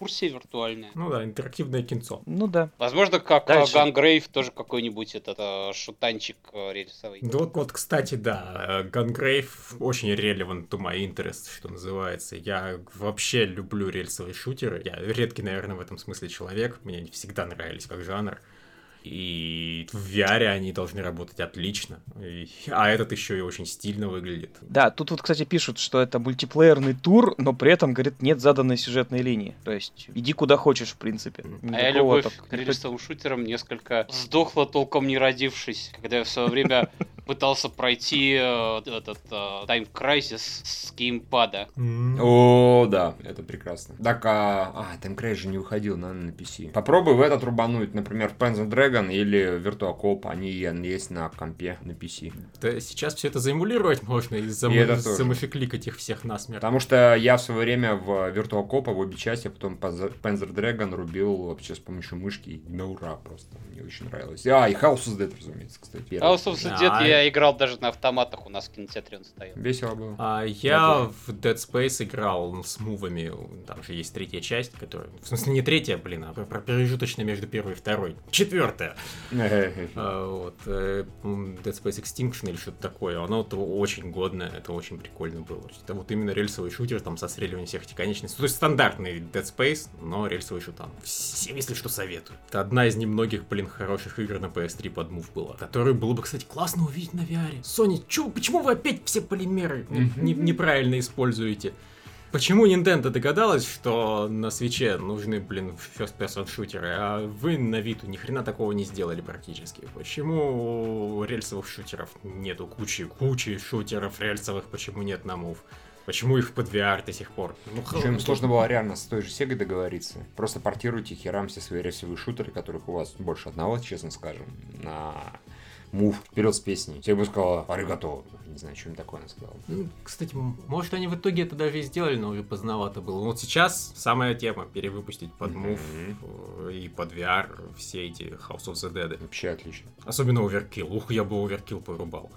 Speaker 3: экскурсия виртуальная.
Speaker 1: Ну да, интерактивное кинцо.
Speaker 4: Ну да.
Speaker 3: Возможно, как
Speaker 4: Дальше.
Speaker 3: Gungrave тоже какой-нибудь этот э, шутанчик э, рельсовый.
Speaker 1: Да вот, вот, кстати, да, Gungrave очень relevant to my interest, что называется. Я вообще люблю рельсовые шутеры. Я редкий, наверное, в этом смысле человек. Мне они всегда нравились как жанр. И в VR они должны работать отлично. И- а этот еще и очень стильно выглядит.
Speaker 4: Да, тут вот, кстати, пишут, что это мультиплеерный тур, но при этом, говорит, нет заданной сюжетной линии. То есть, иди куда хочешь, в принципе.
Speaker 3: А я
Speaker 4: Никакого
Speaker 3: любовь
Speaker 4: так-
Speaker 3: к рельсовым шутерам несколько сдохла, толком не родившись, когда я в свое время [laughs] пытался пройти э, этот э, Time Crisis с геймпада.
Speaker 2: О, да, это прекрасно. Так, а, а Time Crash же не выходил, наверное, на PC. Попробуй в этот рубануть, например, в Panzer Dragon или Virtua Cop, они есть на компе, на PC.
Speaker 1: Да, сейчас все это заэмулировать можно и, зам...
Speaker 2: И
Speaker 1: замофикликать их всех насмерть.
Speaker 2: Потому что я в свое время в Virtua Cop в обе части, а потом Panzer Dragon рубил вообще с помощью мышки на ура просто. Мне очень нравилось. А, и House of Dead, разумеется, кстати.
Speaker 3: House of the Dead
Speaker 1: Да.
Speaker 3: Я играл даже на автоматах, у нас в кинотеатре он стоял.
Speaker 2: Весело было.
Speaker 1: А я в Dead Space играл с мувами. Там же есть третья часть, которая... В смысле, не третья, блин, а про- промежуточная между первой и второй. Четвертая. [laughs] А, вот. э, Dead Space Extinction или что-то такое. Оно то очень годное, это очень прикольно было. Это вот именно рельсовый шутер там со стреливанием всех этих конечностей. То есть стандартный Dead Space, но рельсовый шутан. Всем, если что, советую. Это одна из немногих, блин, хороших игр на PS3 под мув была. Которую было бы, кстати, классно увидеть на VR. Sony, чё, почему вы опять все полимеры не- неправильно используете? Почему Nintendo догадалась, что на свече нужны, блин, first person шутеры, а вы на Виту ни хрена такого не сделали практически? Почему рельсовых шутеров нету кучи, кучи шутеров рельсовых, почему нет на мув? Почему их под VR до сих пор? Ну,
Speaker 2: Причем
Speaker 1: х-
Speaker 2: сложно было реально с той же Сегой договориться. Просто портируйте херам все свои рельсовые шутеры, которых у вас больше одного, честно скажем, на мув вперед с песней. Все бы сказала, аригато. Не знаю, что им такое она сказала.
Speaker 1: Ну, Кстати, может они в итоге это даже и сделали, но уже поздновато было. Вот сейчас самая тема перевыпустить под мув э, и под VR все эти House of the Dead.
Speaker 2: Вообще отлично.
Speaker 1: Особенно оверкилл. Ух, я бы оверкилл порубал.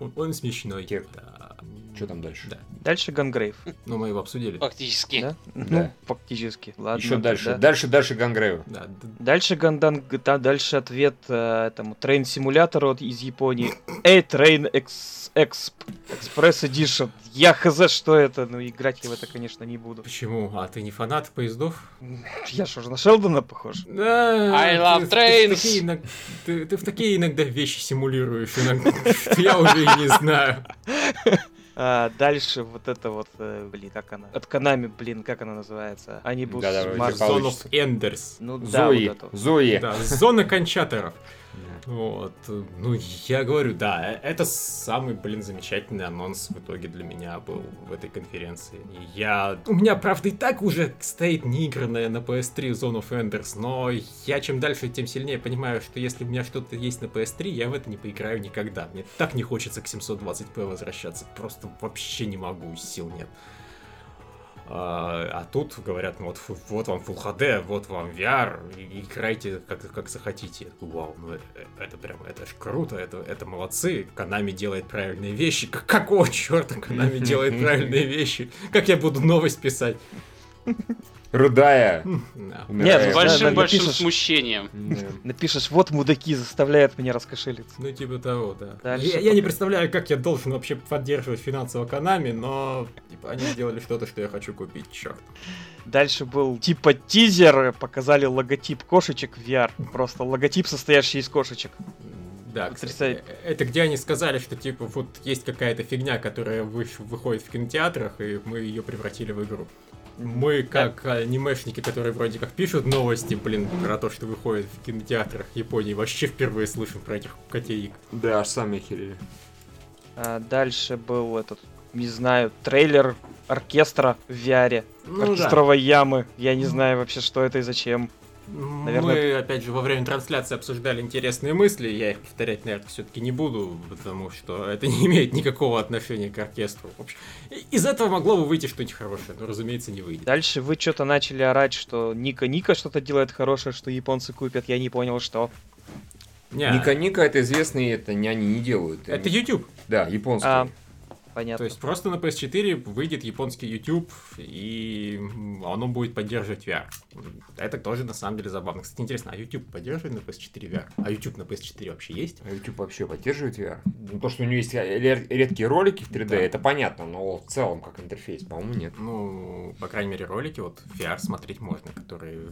Speaker 1: Он, он смешной.
Speaker 2: Кек.
Speaker 1: Да.
Speaker 2: Что там дальше?
Speaker 1: Да.
Speaker 4: Дальше Gungrave,
Speaker 1: Но мы его обсудили.
Speaker 3: Фактически.
Speaker 4: да? Ну,
Speaker 2: Да.
Speaker 4: фактически. Ладно.
Speaker 2: Еще дальше.
Speaker 4: тогда.
Speaker 2: Дальше, дальше Gungrave.
Speaker 1: Да,
Speaker 4: Дальше Gundam, да, дальше ответ э, этому train симулятору от- из Японии. A-Train Ex, Exp, Express Edition. Я хз, что это, ну играть я в это, конечно, не буду.
Speaker 1: Почему? А ты не фанат поездов?
Speaker 4: Я что же на Шелдона похож?
Speaker 1: Да,
Speaker 3: I
Speaker 1: ты-
Speaker 3: love
Speaker 1: ты- ты в
Speaker 3: trains.
Speaker 1: Ты, ты в такие иногда вещи симулируешь, я уже и не знаю. [laughs]
Speaker 4: А, дальше вот это вот, э, блин, как она? От Канами, блин, как она называется? Они будут
Speaker 2: Да,
Speaker 4: Марс-
Speaker 2: Павел.
Speaker 1: Zone of Enders.
Speaker 4: Ну да,
Speaker 2: Зои.
Speaker 4: вот это. вот.
Speaker 2: Зои.
Speaker 1: Да, зона кончаторов. Вот. Ну, я говорю, да, э- это самый, блин, замечательный анонс в итоге для меня был в этой конференции. И Я... У меня, правда, и так уже стоит неигранная на PS3 Zone of Enders, но я чем дальше, тем сильнее понимаю, что если у меня что-то есть на PS3, я в это не поиграю никогда. Мне так не хочется к 720p возвращаться, просто вообще не могу, сил нет. А, а тут говорят, ну вот, вот вам Full HD, вот вам VR, играйте как, как захотите. Вау, ну это, это прям, это ж круто, это, это молодцы. Канами делает правильные вещи. Как- Какого черта Канами [laughs] делает правильные вещи? Как я буду новость писать?
Speaker 2: Рыдая.
Speaker 1: Да.
Speaker 3: С
Speaker 2: умирая.
Speaker 4: Нет,
Speaker 3: большим-большим смущением.
Speaker 4: Напишешь, вот мудаки заставляют меня раскошелиться.
Speaker 1: Ну, типа того, да.
Speaker 4: Дальше
Speaker 1: Я, не представляю, как я должен вообще поддерживать финансово Канами, но типа, они сделали что-то, что я хочу купить, черт.
Speaker 4: Дальше был типа тизер, показали логотип кошечек в VR. Просто логотип, состоящий из кошечек.
Speaker 1: Да, кстати, это где они сказали, что типа вот есть какая-то фигня, которая вы- выходит в кинотеатрах, и мы ее превратили в игру. Мы, как анимешники, которые вроде как пишут новости, блин, про то, что выходит в кинотеатрах Японии, вообще впервые слышим про этих котеек.
Speaker 2: Да, аж сами охерели.
Speaker 4: А дальше был этот, не знаю, трейлер оркестра в VR.
Speaker 1: Ну да.
Speaker 4: оркестровой ямы. Я не знаю вообще, что это и зачем.
Speaker 1: Мы, опять же, во время трансляции обсуждали интересные мысли, я их повторять, наверное, все-таки не буду, потому что это не имеет никакого отношения к оркестру. В общем, из этого могло бы выйти что-нибудь хорошее, но, разумеется, не выйдет.
Speaker 4: Дальше вы что-то начали орать, что Ника Ника что-то делает хорошее, что японцы купят. Я не понял, что.
Speaker 1: Не,
Speaker 2: Ника Ника это известные, это не они не делают.
Speaker 1: это YouTube.
Speaker 2: Да, японские.
Speaker 4: А,
Speaker 1: То
Speaker 4: понятно.
Speaker 1: есть просто на PS4 выйдет японский YouTube, и оно будет поддерживать VR. Это тоже на самом деле забавно. Кстати, интересно, а YouTube поддерживает на PS4 VR? А YouTube на PS4 вообще есть?
Speaker 2: А YouTube вообще поддерживает VR? Ну, то, что у него есть ре- редкие ролики в 3D,
Speaker 1: Да.
Speaker 2: это понятно, но в целом, как интерфейс, по-моему, нет.
Speaker 1: Ну, по крайней мере, ролики вот VR смотреть можно, которые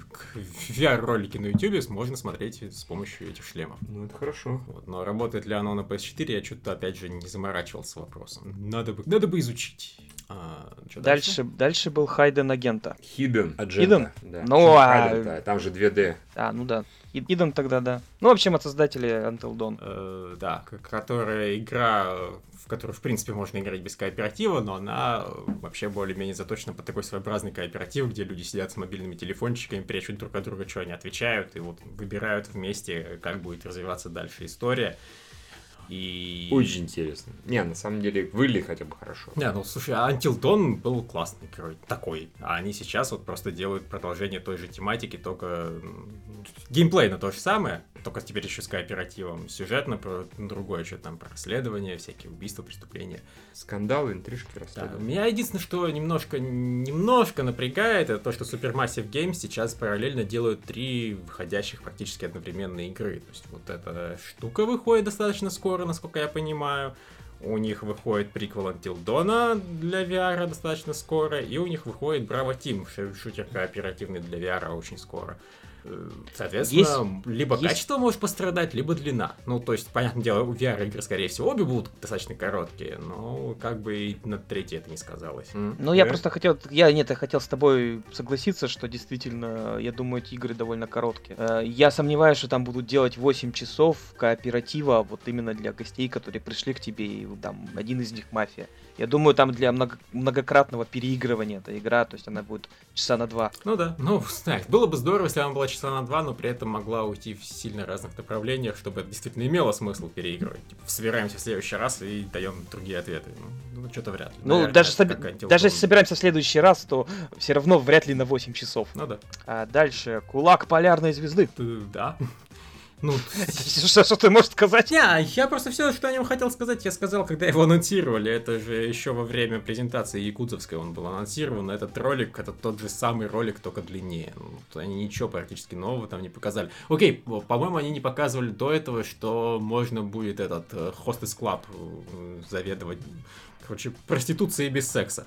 Speaker 1: VR-ролики на YouTube можно смотреть с помощью этих шлемов.
Speaker 2: Ну, это хорошо.
Speaker 1: Вот, но работает ли оно на PS4, я что-то опять же не заморачивался вопросом. Надо бы, надо бы изучить. А, чё
Speaker 4: Дальше, дальше был Хайден агента.
Speaker 2: Hidden Agenda.
Speaker 4: Hidden?
Speaker 2: Да.
Speaker 4: Ну, а-
Speaker 2: да, Там же 2D.
Speaker 4: А, ну да. И- Идем тогда, да. Ну, в общем, от создателей Until Dawn.
Speaker 1: Э, да, которая игра, в которую, в принципе, можно играть без кооператива, но она вообще более-менее заточена под такой своеобразный кооператив, где люди сидят с мобильными телефончиками, прячут друг от друга, что они отвечают, и вот выбирают вместе, как будет развиваться дальше история. И...
Speaker 2: Очень интересно. Не, на самом деле, выглядит хотя бы хорошо.
Speaker 1: Не, ну слушай, а Until Dawn был классный игрой, такой. А они сейчас вот просто делают продолжение той же тематики, только м, геймплейно то же самое, только теперь еще с кооперативом. Сюжетно про другое, что там про расследование, всякие убийства, преступления.
Speaker 2: Скандалы, интрижки,
Speaker 1: Да,
Speaker 2: расследования.
Speaker 1: Меня единственное, что немножко, немножко напрягает, это то, что Supermassive Games сейчас параллельно делают три выходящих практически одновременно игры. То есть вот эта штука выходит достаточно скоро, насколько я понимаю. У них выходит приквел Until Dawn для VR достаточно скоро, и у них выходит Team, шу- шутер кооперативный для VR очень скоро. Соответственно, либо
Speaker 4: есть-
Speaker 1: качество может пострадать, либо длина. Ну, то есть, понятное дело, у VR игры, скорее всего, обе будут достаточно короткие, но как бы и на третьей это не сказалось.
Speaker 4: Ну, я
Speaker 2: Да?
Speaker 4: просто хотел, я нет, я хотел с тобой согласиться, что действительно, я думаю, эти игры довольно короткие. Э, Я сомневаюсь, что там будут делать 8 часов кооператива вот именно для гостей, которые пришли к тебе, и там один из них мафия. Я думаю, там для много- многократного переигрывания эта игра, то есть она будет часа на два.
Speaker 1: Ну да, ну, [laughs] знаешь, было бы здорово, если она была часа на два, но при этом могла уйти в сильно разных направлениях, чтобы это действительно имело смысл переигрывать. Типа, собираемся в следующий раз и даем другие ответы. Ну, ну что-то вряд ли.
Speaker 4: Ну,
Speaker 1: Наверное,
Speaker 4: даже, соби- даже если собираемся в следующий раз, то все равно вряд ли на 8 часов.
Speaker 1: Ну да.
Speaker 4: А дальше, кулак полярной звезды.
Speaker 1: Да. Ну, [laughs] [laughs]
Speaker 4: Что, что ты можешь сказать?
Speaker 1: Не, я просто все, что о нем хотел сказать, я сказал, когда его анонсировали. Это же еще во время презентации Якутовской он был анонсирован. Этот ролик, это тот же самый ролик, только длиннее. Ну, они ничего практически нового там не показали. Окей, по- по-моему, они не показывали до этого, что можно будет этот э, Hostess Club э, заведовать. Короче, проституцией без секса.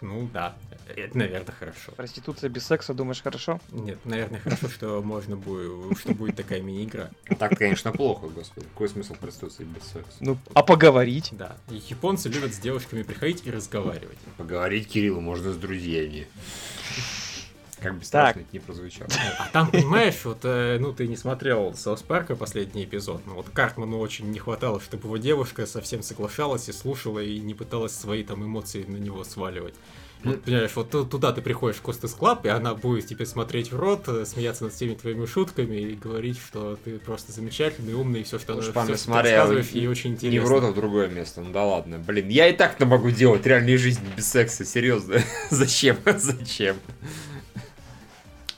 Speaker 1: Ну да, это, наверное, хорошо.
Speaker 4: Проституция без секса, думаешь, хорошо?
Speaker 1: Нет, наверное, хорошо, что можно будет, что будет такая мини-игра.
Speaker 2: Так, конечно, плохо, господи. Какой смысл проституции без секса?
Speaker 4: Ну, а поговорить?
Speaker 1: Да, и японцы любят с девушками приходить и разговаривать.
Speaker 2: Поговорить Кириллу можно с друзьями. Как бы
Speaker 4: Так.
Speaker 2: страшно это не прозвучало.
Speaker 1: А там, понимаешь, вот, э, ну, ты не смотрел Саус Парка последний эпизод, но вот Картману очень не хватало, чтобы его девушка совсем соглашалась и слушала, и не пыталась свои там эмоции на него сваливать. Вот, понимаешь, вот ту- туда ты приходишь в hostess club, и она будет тебе смотреть в рот, э, смеяться над всеми твоими шутками и говорить, что ты просто замечательный, умный, и все, что,
Speaker 2: Уж,
Speaker 1: она, всё, что ты рассказываешь,
Speaker 2: не-
Speaker 1: ей очень
Speaker 2: Не
Speaker 1: интересно.
Speaker 2: в рот, а в другое место. Ну да ладно. Блин, я и так-то могу делать в реальной жизни без секса. Серьезно. [laughs] Зачем? [laughs] Зачем?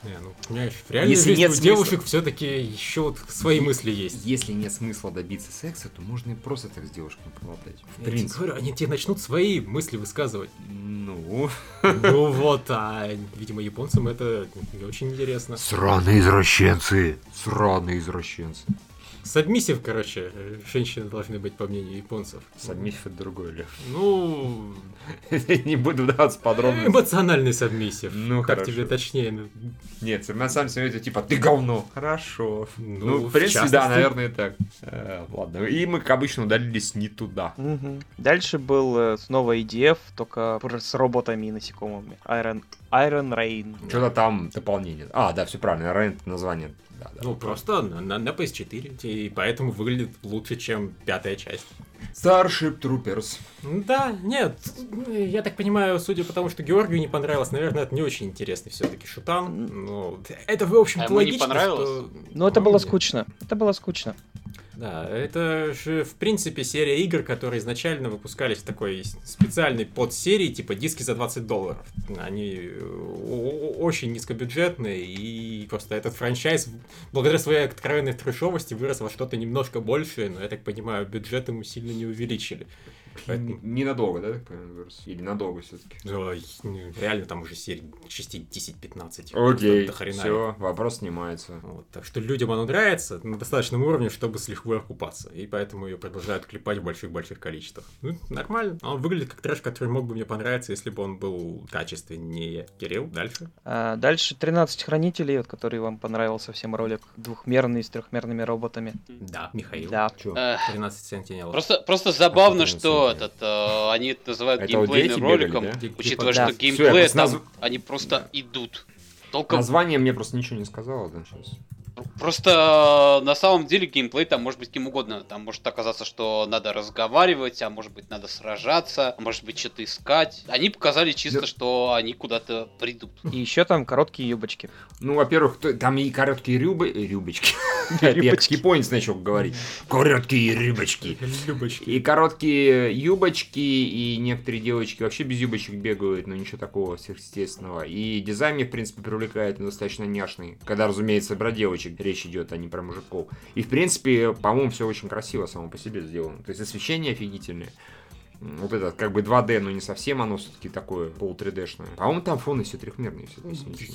Speaker 1: Не, ну, понимаешь, в реальной
Speaker 2: Если нет
Speaker 1: у
Speaker 2: смысла-
Speaker 1: девушек все-таки еще вот свои мысли есть.
Speaker 2: Если нет смысла добиться секса, то можно и просто так с девушками поболтать. В
Speaker 1: Я тебе
Speaker 2: принципе.
Speaker 1: говорю, они тебе начнут свои мысли высказывать.
Speaker 2: Ну.
Speaker 1: Ну вот, а, видимо, японцам это не очень интересно.
Speaker 2: Сраные извращенцы. Сраные извращенцы.
Speaker 1: Сабмиссив, короче, э, женщины должны быть, по мнению японцев.
Speaker 2: Сабмиссив это другое, Лев.
Speaker 1: Ну, [laughs]
Speaker 2: Не буду вдаваться подробно.
Speaker 1: эмоциональный сабмиссив.
Speaker 2: Ну,
Speaker 1: как тебе точнее.
Speaker 2: Нет, на самом деле это типа ты говно. Хорошо.
Speaker 1: Ну,
Speaker 2: Ну, в принципе, да, наверное, так. Э, Ладно. И мы, как обычно, удалились не туда.
Speaker 4: Дальше был э, снова EDF, только с роботами и насекомыми. Iron, Iron Rain.
Speaker 2: Что-то там дополнение. А, да, все правильно. Рент название да, да.
Speaker 1: Ну, просто на, на, на PS4, и поэтому выглядит лучше, чем пятая часть.
Speaker 2: Starship Troopers.
Speaker 1: Да, нет, я так понимаю, судя по тому, что Георгию не понравилось, наверное, это не очень интересный все-таки шутан. Ну, это, в общем-то,
Speaker 3: А ему не
Speaker 1: логично,
Speaker 3: понравилось?
Speaker 1: что...
Speaker 4: Ну, это
Speaker 1: Ну,
Speaker 4: было скучно. Это было скучно.
Speaker 1: Да, это же, в принципе, серия игр, которые изначально выпускались в такой специальной подсерии, типа диски за 20 долларов. Они э, очень низкобюджетные, и просто этот франчайз, благодаря своей откровенной трешовости, вырос во что-то немножко большее, но, я так понимаю, бюджет ему сильно не увеличили. Поэтому-
Speaker 2: Ненадолго, да, так понимаю, вырос? Или надолго все-таки?
Speaker 1: Реально там уже серий частей 10-15.
Speaker 2: Окей,
Speaker 1: Просто до хрена их.
Speaker 2: все, вопрос снимается.
Speaker 1: Вот, так что людям оно нравится на достаточном уровне, чтобы с лихвой окупаться. И поэтому ее продолжают клепать в больших-больших количествах. Ну, нормально. Он выглядит как трэш, который мог бы мне понравиться, если бы он был качественнее. Кирилл, дальше.
Speaker 4: А дальше 13 хранителей, вот, который вам понравился всем ролик. Двухмерный с трехмерными роботами.
Speaker 1: Да, Михаил.
Speaker 4: Да.
Speaker 2: Чё?
Speaker 3: Эх,
Speaker 1: 13 сентинелов.
Speaker 3: Просто, просто забавно, что этот, э, они это называют
Speaker 2: Это вот
Speaker 3: геймплейным
Speaker 2: дети бегали,
Speaker 3: роликом,
Speaker 2: да?
Speaker 3: учитывая,
Speaker 4: Да.
Speaker 3: что геймплей
Speaker 2: просто
Speaker 3: там,
Speaker 2: назв-
Speaker 3: они просто идут. Толком
Speaker 2: Название мне просто ничего не сказала, да, сейчас.
Speaker 3: Просто э, на самом деле геймплей там может быть кем угодно. Там может оказаться, что надо разговаривать, а может быть надо сражаться, а может быть что-то искать. Они показали чисто,
Speaker 2: Да.
Speaker 3: что они куда-то придут.
Speaker 4: И еще там короткие юбочки.
Speaker 2: Ну, во-первых, там и короткие рюбы... э, Рюбочки. [laughs]
Speaker 4: Рюбочки.
Speaker 2: японец начал говорить. Короткие рюбочки. И короткие юбочки, и некоторые девочки вообще без юбочек бегают, но ничего такого сверхъестественного. И дизайн мне, в принципе, привлекает, достаточно няшный. Когда, разумеется, про девочек речь идет, а не про мужиков. И, в принципе, по-моему, все очень красиво само по себе сделано. То есть освещение офигительное. Вот этот, как бы 2D, но не совсем оно все-таки такое пол 3D-шное. По-моему, там фоны все трехмерные. Все,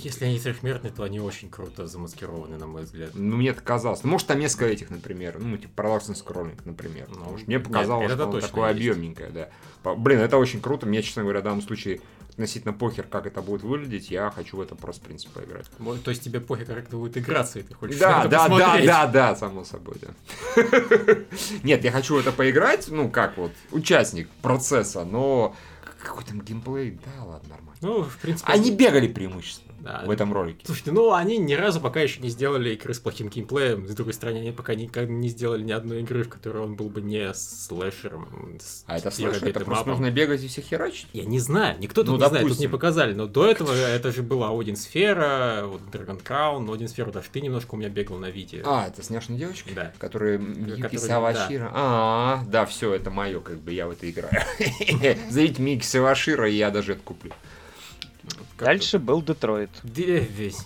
Speaker 1: Если они трехмерные, то они очень круто замаскированы, на мой взгляд.
Speaker 2: Ну, мне это казалось. Ну, может, там несколько этих, например. Ну, типа parallax scrolling, например.
Speaker 1: Ну,
Speaker 2: что мне
Speaker 1: нет,
Speaker 2: показалось,
Speaker 1: это
Speaker 2: что оно такое
Speaker 1: есть.
Speaker 2: объемненькое, да. Блин, это очень круто. Мне, честно говоря, в данном случае относительно похер, как это будет выглядеть. Я хочу в это просто, в принципе, поиграть.
Speaker 1: Вот, То есть тебе похер, как это будет играться, и ты хочешь
Speaker 2: Да, да, да, да, да, само собой, да. [laughs] Нет, я хочу в это поиграть, ну, как вот, участник процесса, но какой там геймплей, да, ладно, нормально.
Speaker 1: Ну, в принципе...
Speaker 2: Они бегали преимущественно
Speaker 1: Да.
Speaker 2: в этом ролике.
Speaker 1: Слушайте, ну они ни разу пока еще не сделали игры с плохим геймплеем. С другой стороны, они пока никогда не сделали ни одной игры, в которой он был бы не слэшером.
Speaker 2: А это слэшер, это просто нужно бегать и всех херачить?
Speaker 1: Я не знаю, никто тут
Speaker 2: Ну,
Speaker 1: не знает, тут
Speaker 2: допустим.
Speaker 1: не показали, но до этого это же была Один Сфера, вот Dragon Crown, Один Сферу даже ты немножко у меня бегал на Вите.
Speaker 2: А, это с няшной девочкой?
Speaker 1: Да.
Speaker 2: Которая Мики
Speaker 1: Которая-
Speaker 2: Савашира. А, да, все, это мое, как бы я в это играю. [laughs] Зовите Мики Савашира, и я даже это куплю.
Speaker 1: Как
Speaker 4: Дальше был Детройт.
Speaker 1: Да, весь.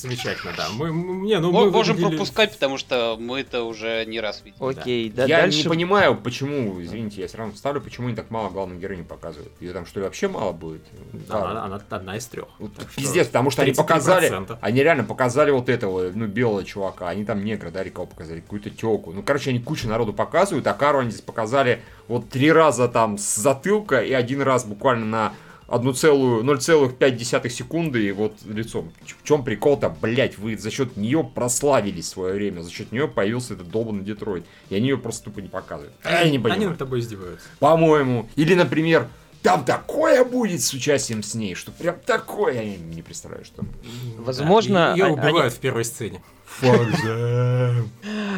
Speaker 1: Замечательно, да. Мы, мы- не, ну мы
Speaker 3: Можем
Speaker 1: выглядели-
Speaker 3: пропускать, потому что мы это уже не раз видели.
Speaker 4: Окей, да,
Speaker 2: я
Speaker 4: дальше...
Speaker 2: не понимаю, почему, извините, я все равно ставлю, почему они так мало главной героини показывают. Ее там что ли вообще мало будет?
Speaker 1: Да, она, она одна из трех.
Speaker 2: Вот
Speaker 1: Так что
Speaker 2: Пиздец, потому что они показали,
Speaker 1: 33%.
Speaker 2: они реально показали вот этого, ну, белого чувака, они там негра, да, или кого показали, какую-то телку. Ну, короче, они кучу народу показывают, а Кару они здесь показали вот три раза там с затылка и один раз буквально на 1,0,5 секунды и вот лицом. В чем прикол-то, блять, вы за счет нее прославились в свое время, за счет нее появился этот долбанный Детройт. И они ее просто тупо не показывают. Я не
Speaker 1: Они
Speaker 2: понимаю.
Speaker 1: над тобой издеваются.
Speaker 2: По-моему. Или, например, там такое будет с участием с ней, что прям такое, я не, представляю, что.
Speaker 4: Возможно,
Speaker 1: Ее
Speaker 4: а-
Speaker 1: убивают в первой сцене.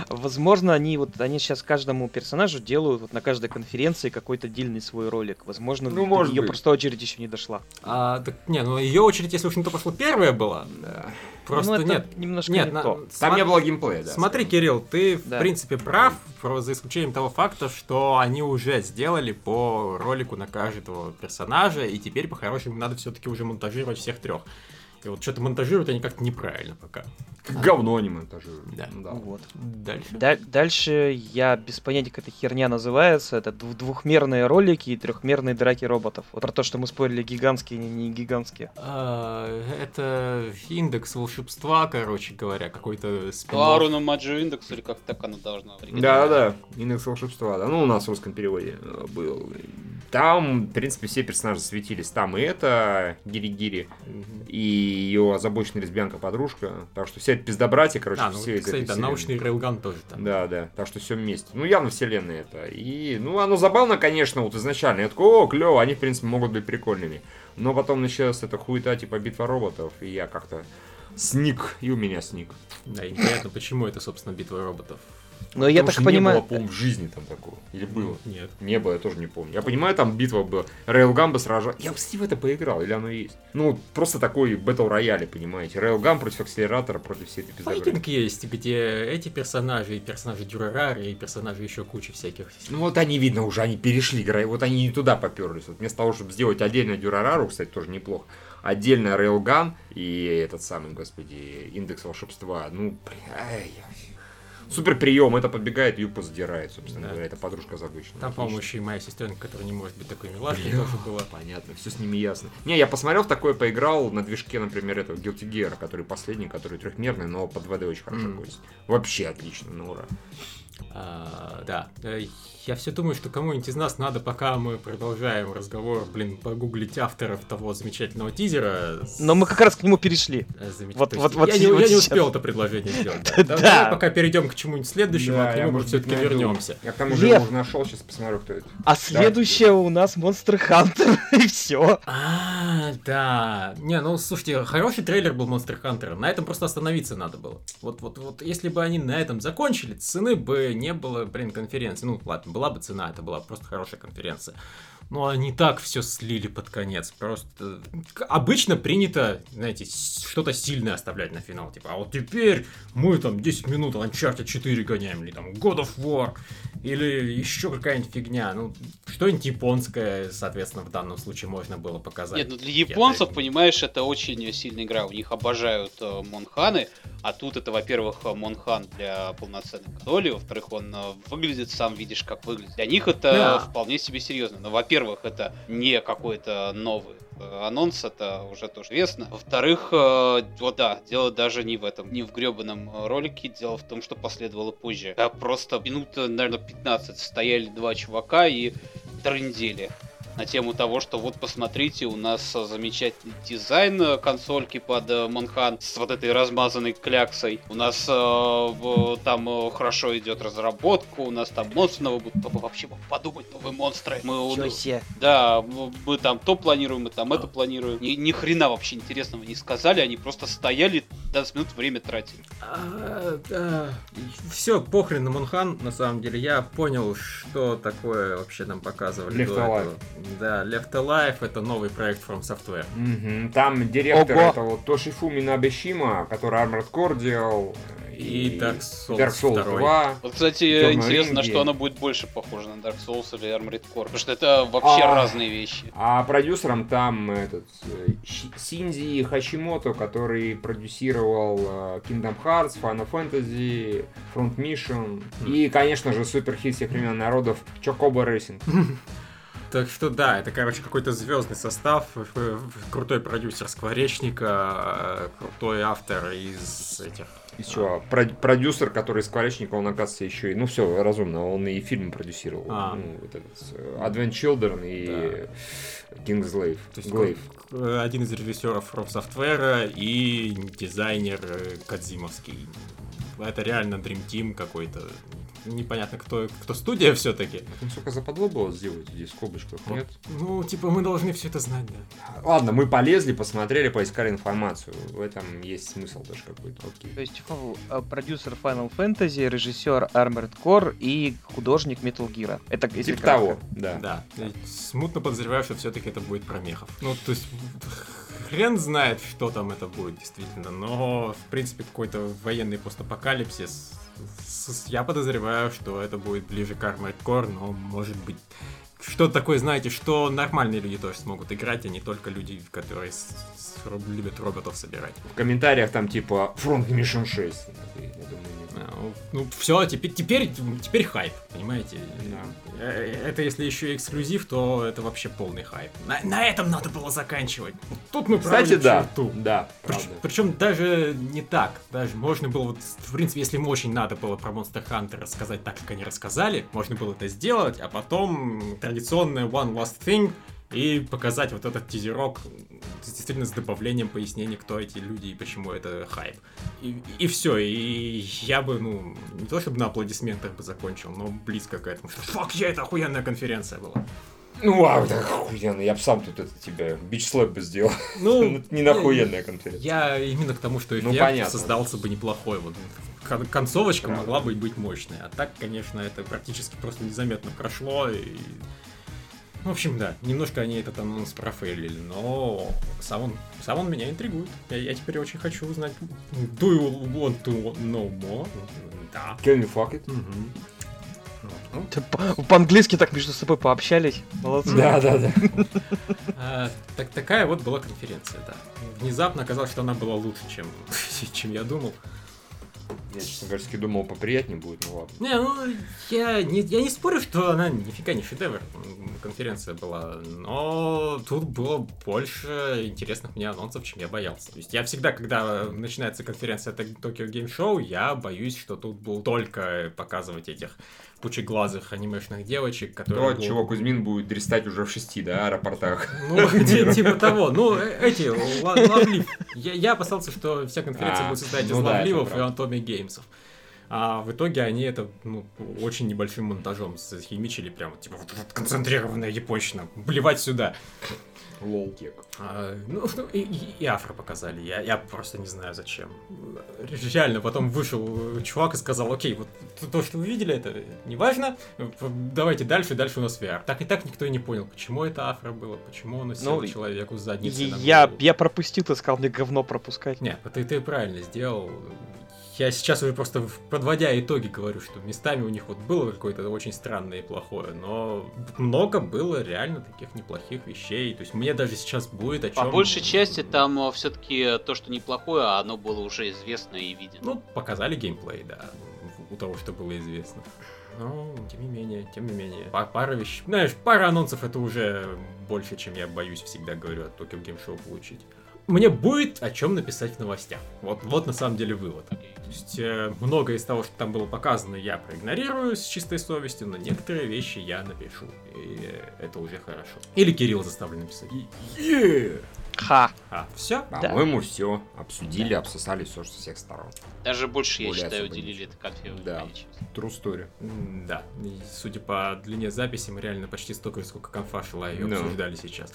Speaker 4: Возможно, они вот они сейчас каждому персонажу делают вот на каждой конференции какой-то отдельный свой ролик. Возможно,
Speaker 2: Ну, может
Speaker 4: ее
Speaker 2: быть.
Speaker 4: просто очередь еще не дошла.
Speaker 1: А, так, не, ну ее очередь, если уж на то пошло, первая была. Просто
Speaker 4: Ну, это
Speaker 1: нет.
Speaker 4: немножко
Speaker 1: Нет,
Speaker 4: не
Speaker 1: на-
Speaker 4: то.
Speaker 2: Там не было геймплея, да.
Speaker 1: Смотри,
Speaker 2: скажем.
Speaker 1: Кирилл, ты в
Speaker 4: Да.
Speaker 1: принципе прав, про- за исключением того факта, что они уже сделали по ролику на каждого персонажа, и теперь по-хорошему надо все-таки уже монтажировать всех трех. И вот что-то монтажируют они как-то неправильно пока.
Speaker 2: Как говно они монтажируют.
Speaker 1: Да.
Speaker 2: Ну
Speaker 4: Вот.
Speaker 1: Дальше.
Speaker 4: Да- дальше я без понятия, как эта херня называется. Это дву- двухмерные ролики и трехмерные драки роботов. Вот про то, что мы спорили, гигантские, не, не гигантские.
Speaker 1: А, это индекс волшебства, короче говоря, какой-то спин
Speaker 3: Аруна Маджо Индекс, или как так оно должно
Speaker 2: Да, да, индекс волшебства, да. Ну, у нас в русском переводе э, был. Там, в принципе, все персонажи светились. Там и это Гири-Гири, и ее озабоченная лесбиянка-подружка. Так что все это пиздобратья, короче,
Speaker 1: А, ну,
Speaker 2: все из
Speaker 1: кстати, да,
Speaker 2: вселенной.
Speaker 1: научный рейлган тоже там.
Speaker 2: Да, да, так что все вместе. Ну, явно вселенная это. И, ну, оно забавно, конечно, вот изначально. Я такой, о, клево, они, в принципе, могут быть прикольными. Но потом началась эта хуета, типа, битва роботов, и я как-то Сник, и у меня сник.
Speaker 1: Да, и непонятно, почему это, собственно, битва роботов.
Speaker 4: Но я так понимаю...
Speaker 2: Не было, по-моему, в жизни там такого. Или было?
Speaker 1: Нет.
Speaker 2: Не было, я тоже не помню. Я понимаю, там битва была. Рейлган бы сражал. Я, кстати, в это поиграл, или оно есть? Ну, просто такой бэтл рояле, понимаете. Рейлган против акселератора, против всей этой пиздобры.
Speaker 1: Файтинг есть, где эти персонажи, и персонажи Дюрарары, и персонажи еще куча всяких.
Speaker 2: Ну вот они, видно, уже они перешли, вот они не туда поперлись. Вот вместо того, чтобы сделать отдельно Дюрарару, кстати, тоже неплохо, отдельно Рейлган и этот самый, господи, индекс волшебства. Ну, бля, Супер прием, это подбегает, юбку задирает, собственно
Speaker 1: Да.
Speaker 2: говоря, это подружка забычная.
Speaker 1: Там, по-моему, еще и моя сестренка, которая не может быть такой милашкой, тоже была.
Speaker 2: Понятно, все с ними ясно. Не, я посмотрел в такое, поиграл на движке, например, этого Guilty Gear, который последний, который трехмерный, но под 2D очень хорошо ходит. Вообще отлично, ну ура.
Speaker 1: А, да, Э, я все думаю, что кому-нибудь из нас надо, пока мы продолжаем разговор, блин, погуглить авторов того замечательного тизера.
Speaker 4: Но мы как раз к нему перешли.
Speaker 1: э, замеч-
Speaker 4: вот- вот- вот
Speaker 1: я, не,
Speaker 4: вот
Speaker 1: я не успел это предложение сделать.
Speaker 4: Да. [laughs]
Speaker 1: Да. Давай пока перейдем к чему-нибудь следующему, а к нему мы все-таки вернемся.
Speaker 2: Я к тому же
Speaker 4: Лев.
Speaker 2: его уже нашел, сейчас посмотрю, кто это.
Speaker 4: А следующее у нас Monster Hunter, [laughs] и все.
Speaker 1: А, да. Не, ну слушайте, хороший трейлер был Monster Hunter. На этом просто остановиться надо было. Вот, вот, вот, если бы они на этом закончили, цены бы не было, блин, конференции. Ну, ладно, была бы цена, это была просто хорошая конференция. Но они так все слили под конец. Просто обычно принято, знаете, что-то сильное оставлять на финал. Типа, а вот теперь мы там 10 минут Uncharted 4 гоняем, или там God of War, или еще какая-нибудь фигня. Ну, что-нибудь японское, соответственно, в данном случае можно было показать.
Speaker 3: Нет, ну для японцев,
Speaker 1: Я-
Speaker 3: понимаешь, это очень сильная игра. У них обожают э, Монханы, а тут это, во-первых, Монхан для полноценной консоли, во-вторых, он э, выглядит, сам видишь, как выглядит. Для них это
Speaker 1: Да.
Speaker 3: вполне себе серьезно. Но, во-первых, это не какой-то новый э, анонс, это уже тоже известно. Во-вторых, э, вот да, дело даже не в этом, не в гребаном э, ролике, дело в том, что последовало позже. А просто минут, э, наверное, 15 стояли два чувака и трындели на тему того, что вот посмотрите, у нас э, замечательный дизайн э, консольки под э, Монхан с вот этой размазанной кляксой. У нас э, там э, хорошо идет разработка, у нас там монстры новые будут. Вообще подумать, новые монстры. Мы, у-
Speaker 4: Чё себе.
Speaker 3: да, мы там то планируем, мы там это планируем. Ни, ни хрена вообще интересного не сказали, они просто стояли, 15 минут время тратили.
Speaker 1: Все, похрен на Монхан, на самом деле. Я понял, что такое вообще нам показывали.
Speaker 2: Left Alive.
Speaker 1: этого. Да, Left Alive это новый проект From Software.
Speaker 2: Там директор
Speaker 4: Ого.
Speaker 2: это вот Тошифуми Набешима, который Armored Core делал.
Speaker 1: И Dark Souls
Speaker 2: Dark Souls
Speaker 1: 2.
Speaker 2: 2.
Speaker 3: Вот, кстати,
Speaker 2: Тёмные
Speaker 3: интересно,
Speaker 2: ринги.
Speaker 3: что оно будет больше похоже, на Dark Souls или Armored Core. Потому что это вообще
Speaker 2: А.
Speaker 3: разные вещи.
Speaker 2: А продюсером там этот э, Синдзи Хашимото, который продюсировал э, Kingdom Hearts, Final Fantasy, Front Mission и, конечно же, суперхит всех времен народов Chocobo Racing. [laughs]
Speaker 1: Так что да, это, короче, какой-то звездный состав, э, крутой продюсер Скворечника, крутой автор из этих...
Speaker 2: Еще продюсер, который скворечник, он, оказывается, еще и, ну все, разумно, он и фильмы продюсировал.
Speaker 1: А.
Speaker 2: Ну, вот этот, э, Advent Children и Kingslave.
Speaker 1: То есть
Speaker 2: Glaive.
Speaker 1: э, один из режиссеров From Software и дизайнер э, Кадзимовский. Это реально Dream Team какой-то. Непонятно, кто, кто студия все-таки.
Speaker 2: Там сколько западло было сделать здесь в скобочках, нет?
Speaker 1: Ну, типа, мы должны все это знать, да.
Speaker 2: Ладно, мы полезли, посмотрели, поискали информацию. В этом есть смысл даже какой-то. Окей.
Speaker 4: То есть фу, э, продюсер Final Fantasy, режиссер Armored Core и художник Metal Gear. Это
Speaker 2: Типа того, да.
Speaker 1: Да. Я Смутно подозреваю, что все-таки это будет про мехов. Ну, то есть, хрен знает, что там это будет действительно, но, в принципе, какой-то военный постапокалипсис. Я подозреваю, что это будет ближе к Armored Core, но, может быть, что такое, знаете, что нормальные люди тоже смогут играть, а не только люди, которые любят роботов собирать.
Speaker 2: В комментариях там типа Front Mission 6. Я думаю,
Speaker 1: Ну, все, теперь, теперь, теперь хайп, понимаете?
Speaker 2: Да.
Speaker 1: Э, Это если еще эксклюзив, то это вообще полный хайп. На, на этом надо было заканчивать. Тут мы
Speaker 2: Кстати, да.
Speaker 1: черту.
Speaker 2: Да,
Speaker 1: Прич-. Причем даже не так. Даже можно было, вот, в принципе, если им очень надо было про Monster Hunter рассказать так, как они рассказали, можно было это сделать, а потом традиционное One Last Thing и показать вот этот тизерок действительно с добавлением пояснений, кто эти люди и почему это хайп. И, все, и я бы, ну, не то чтобы на аплодисментах бы закончил, но близко к этому. Что, фак, я, это охуенная конференция была.
Speaker 2: Ну, вау, так охуенно. Я бы сам тут это тебе бич-слэп бы сделал.
Speaker 1: Ну, [laughs]
Speaker 2: Не нахуенная конференция.
Speaker 1: Я именно к тому, что
Speaker 2: Ну,
Speaker 1: эффект
Speaker 2: понятно.
Speaker 1: создался бы неплохой. Вот кон- концовочка
Speaker 2: Правда.
Speaker 1: могла бы быть мощной. А так, конечно, это практически просто незаметно прошло. И... В общем, да, немножко они этот анонс профейлили, но сам он, сам он меня интригует. Я, я теперь очень хочу узнать. Do you want to know more? Да.
Speaker 2: Can you fuck it?
Speaker 1: Ну,
Speaker 4: по- По-английски так между собой пообщались. Молодцы.
Speaker 2: Да, да, да. [laughs]
Speaker 1: А, так, такая вот была конференция, да. Внезапно оказалось, что она была лучше, чем, [laughs] чем я думал.
Speaker 2: Я, честно говоря, думал, поприятнее будет, ну ладно.
Speaker 1: Не, ну, я не, я не спорю, что она нифига не шедевр, конференция была, но тут было больше интересных мне анонсов, чем я боялся. То есть я всегда, когда начинается конференция Tokyo Game Show, я боюсь, что тут будут только показывать этих пучеглазых анимешных девочек, которые...
Speaker 2: То, от чего Кузьмин будет дристать уже в шести, да, аэропортах.
Speaker 1: Ну, [laughs] ти- типа того. Ну, э, эти, ла- лавлив. Я, опасался, что вся конференция
Speaker 2: А,
Speaker 1: будет состоять из
Speaker 2: ну
Speaker 1: лавливов и. Антоми Геймсов. А в итоге они это ну, очень небольшим монтажом схимичили, прям типа вот, вот концентрированная японщина, блевать сюда.
Speaker 2: Лол кек.
Speaker 1: А, ну, [laughs] ну, и, и- афро показали, я, я просто не знаю зачем. Реально, потом вышел э, чувак и сказал, окей, вот то- то, что вы видели, это не важно, давайте дальше, дальше у нас VR. Так и так никто и не понял, почему это афро было, почему он сел
Speaker 4: Ну,
Speaker 1: человеку с задницей на
Speaker 4: Я, я пропустил, ты сказал мне говно пропускать.
Speaker 1: Не, ты, ты правильно сделал. Я сейчас уже просто подводя итоги говорю, что местами у них вот было какое-то очень странное и плохое, но много было реально таких неплохих вещей. То есть мне даже сейчас будет о чем...
Speaker 3: По большей части там все-таки то, что неплохое, а оно было уже известно и видно.
Speaker 1: Ну, показали геймплей, да, у того, что было известно. Но, тем не менее, тем не менее. Па- Пара вещей. Знаешь, пара анонсов это уже больше, чем я боюсь всегда говорю от Tokyo Game Show получить. Мне будет о чем написать в новостях. Вот, вот на самом деле вывод. То есть э, многое из того, что там было показано, я проигнорирую с чистой совестью, но некоторые вещи я напишу. И э, это уже хорошо. Или Кирилл заставлю написать.
Speaker 4: Ха.
Speaker 1: А, все?
Speaker 2: По-моему, все. Обсудили, обсосали все со всех сторон.
Speaker 3: Даже больше, я
Speaker 2: Более
Speaker 3: считаю,
Speaker 2: особо
Speaker 3: уделили это конфе.
Speaker 2: Да. True story.
Speaker 1: М, Да, и судя по длине записи, мы реально почти столько же, сколько конфа шла и
Speaker 2: Ну.
Speaker 1: обсуждали сейчас.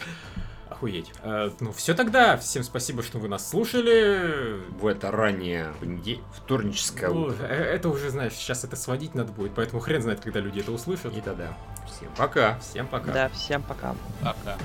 Speaker 1: Охуеть. Э, ну, все тогда. Всем спасибо, что вы нас слушали.
Speaker 2: В это раннее понеде- вторническое
Speaker 1: Ну,
Speaker 2: утро.
Speaker 1: э, это уже, знаешь, сейчас это сводить надо будет, поэтому хрен знает, когда люди это услышат.
Speaker 2: И тогда. Всем пока.
Speaker 1: Всем пока.
Speaker 4: Да, всем пока.
Speaker 3: Пока.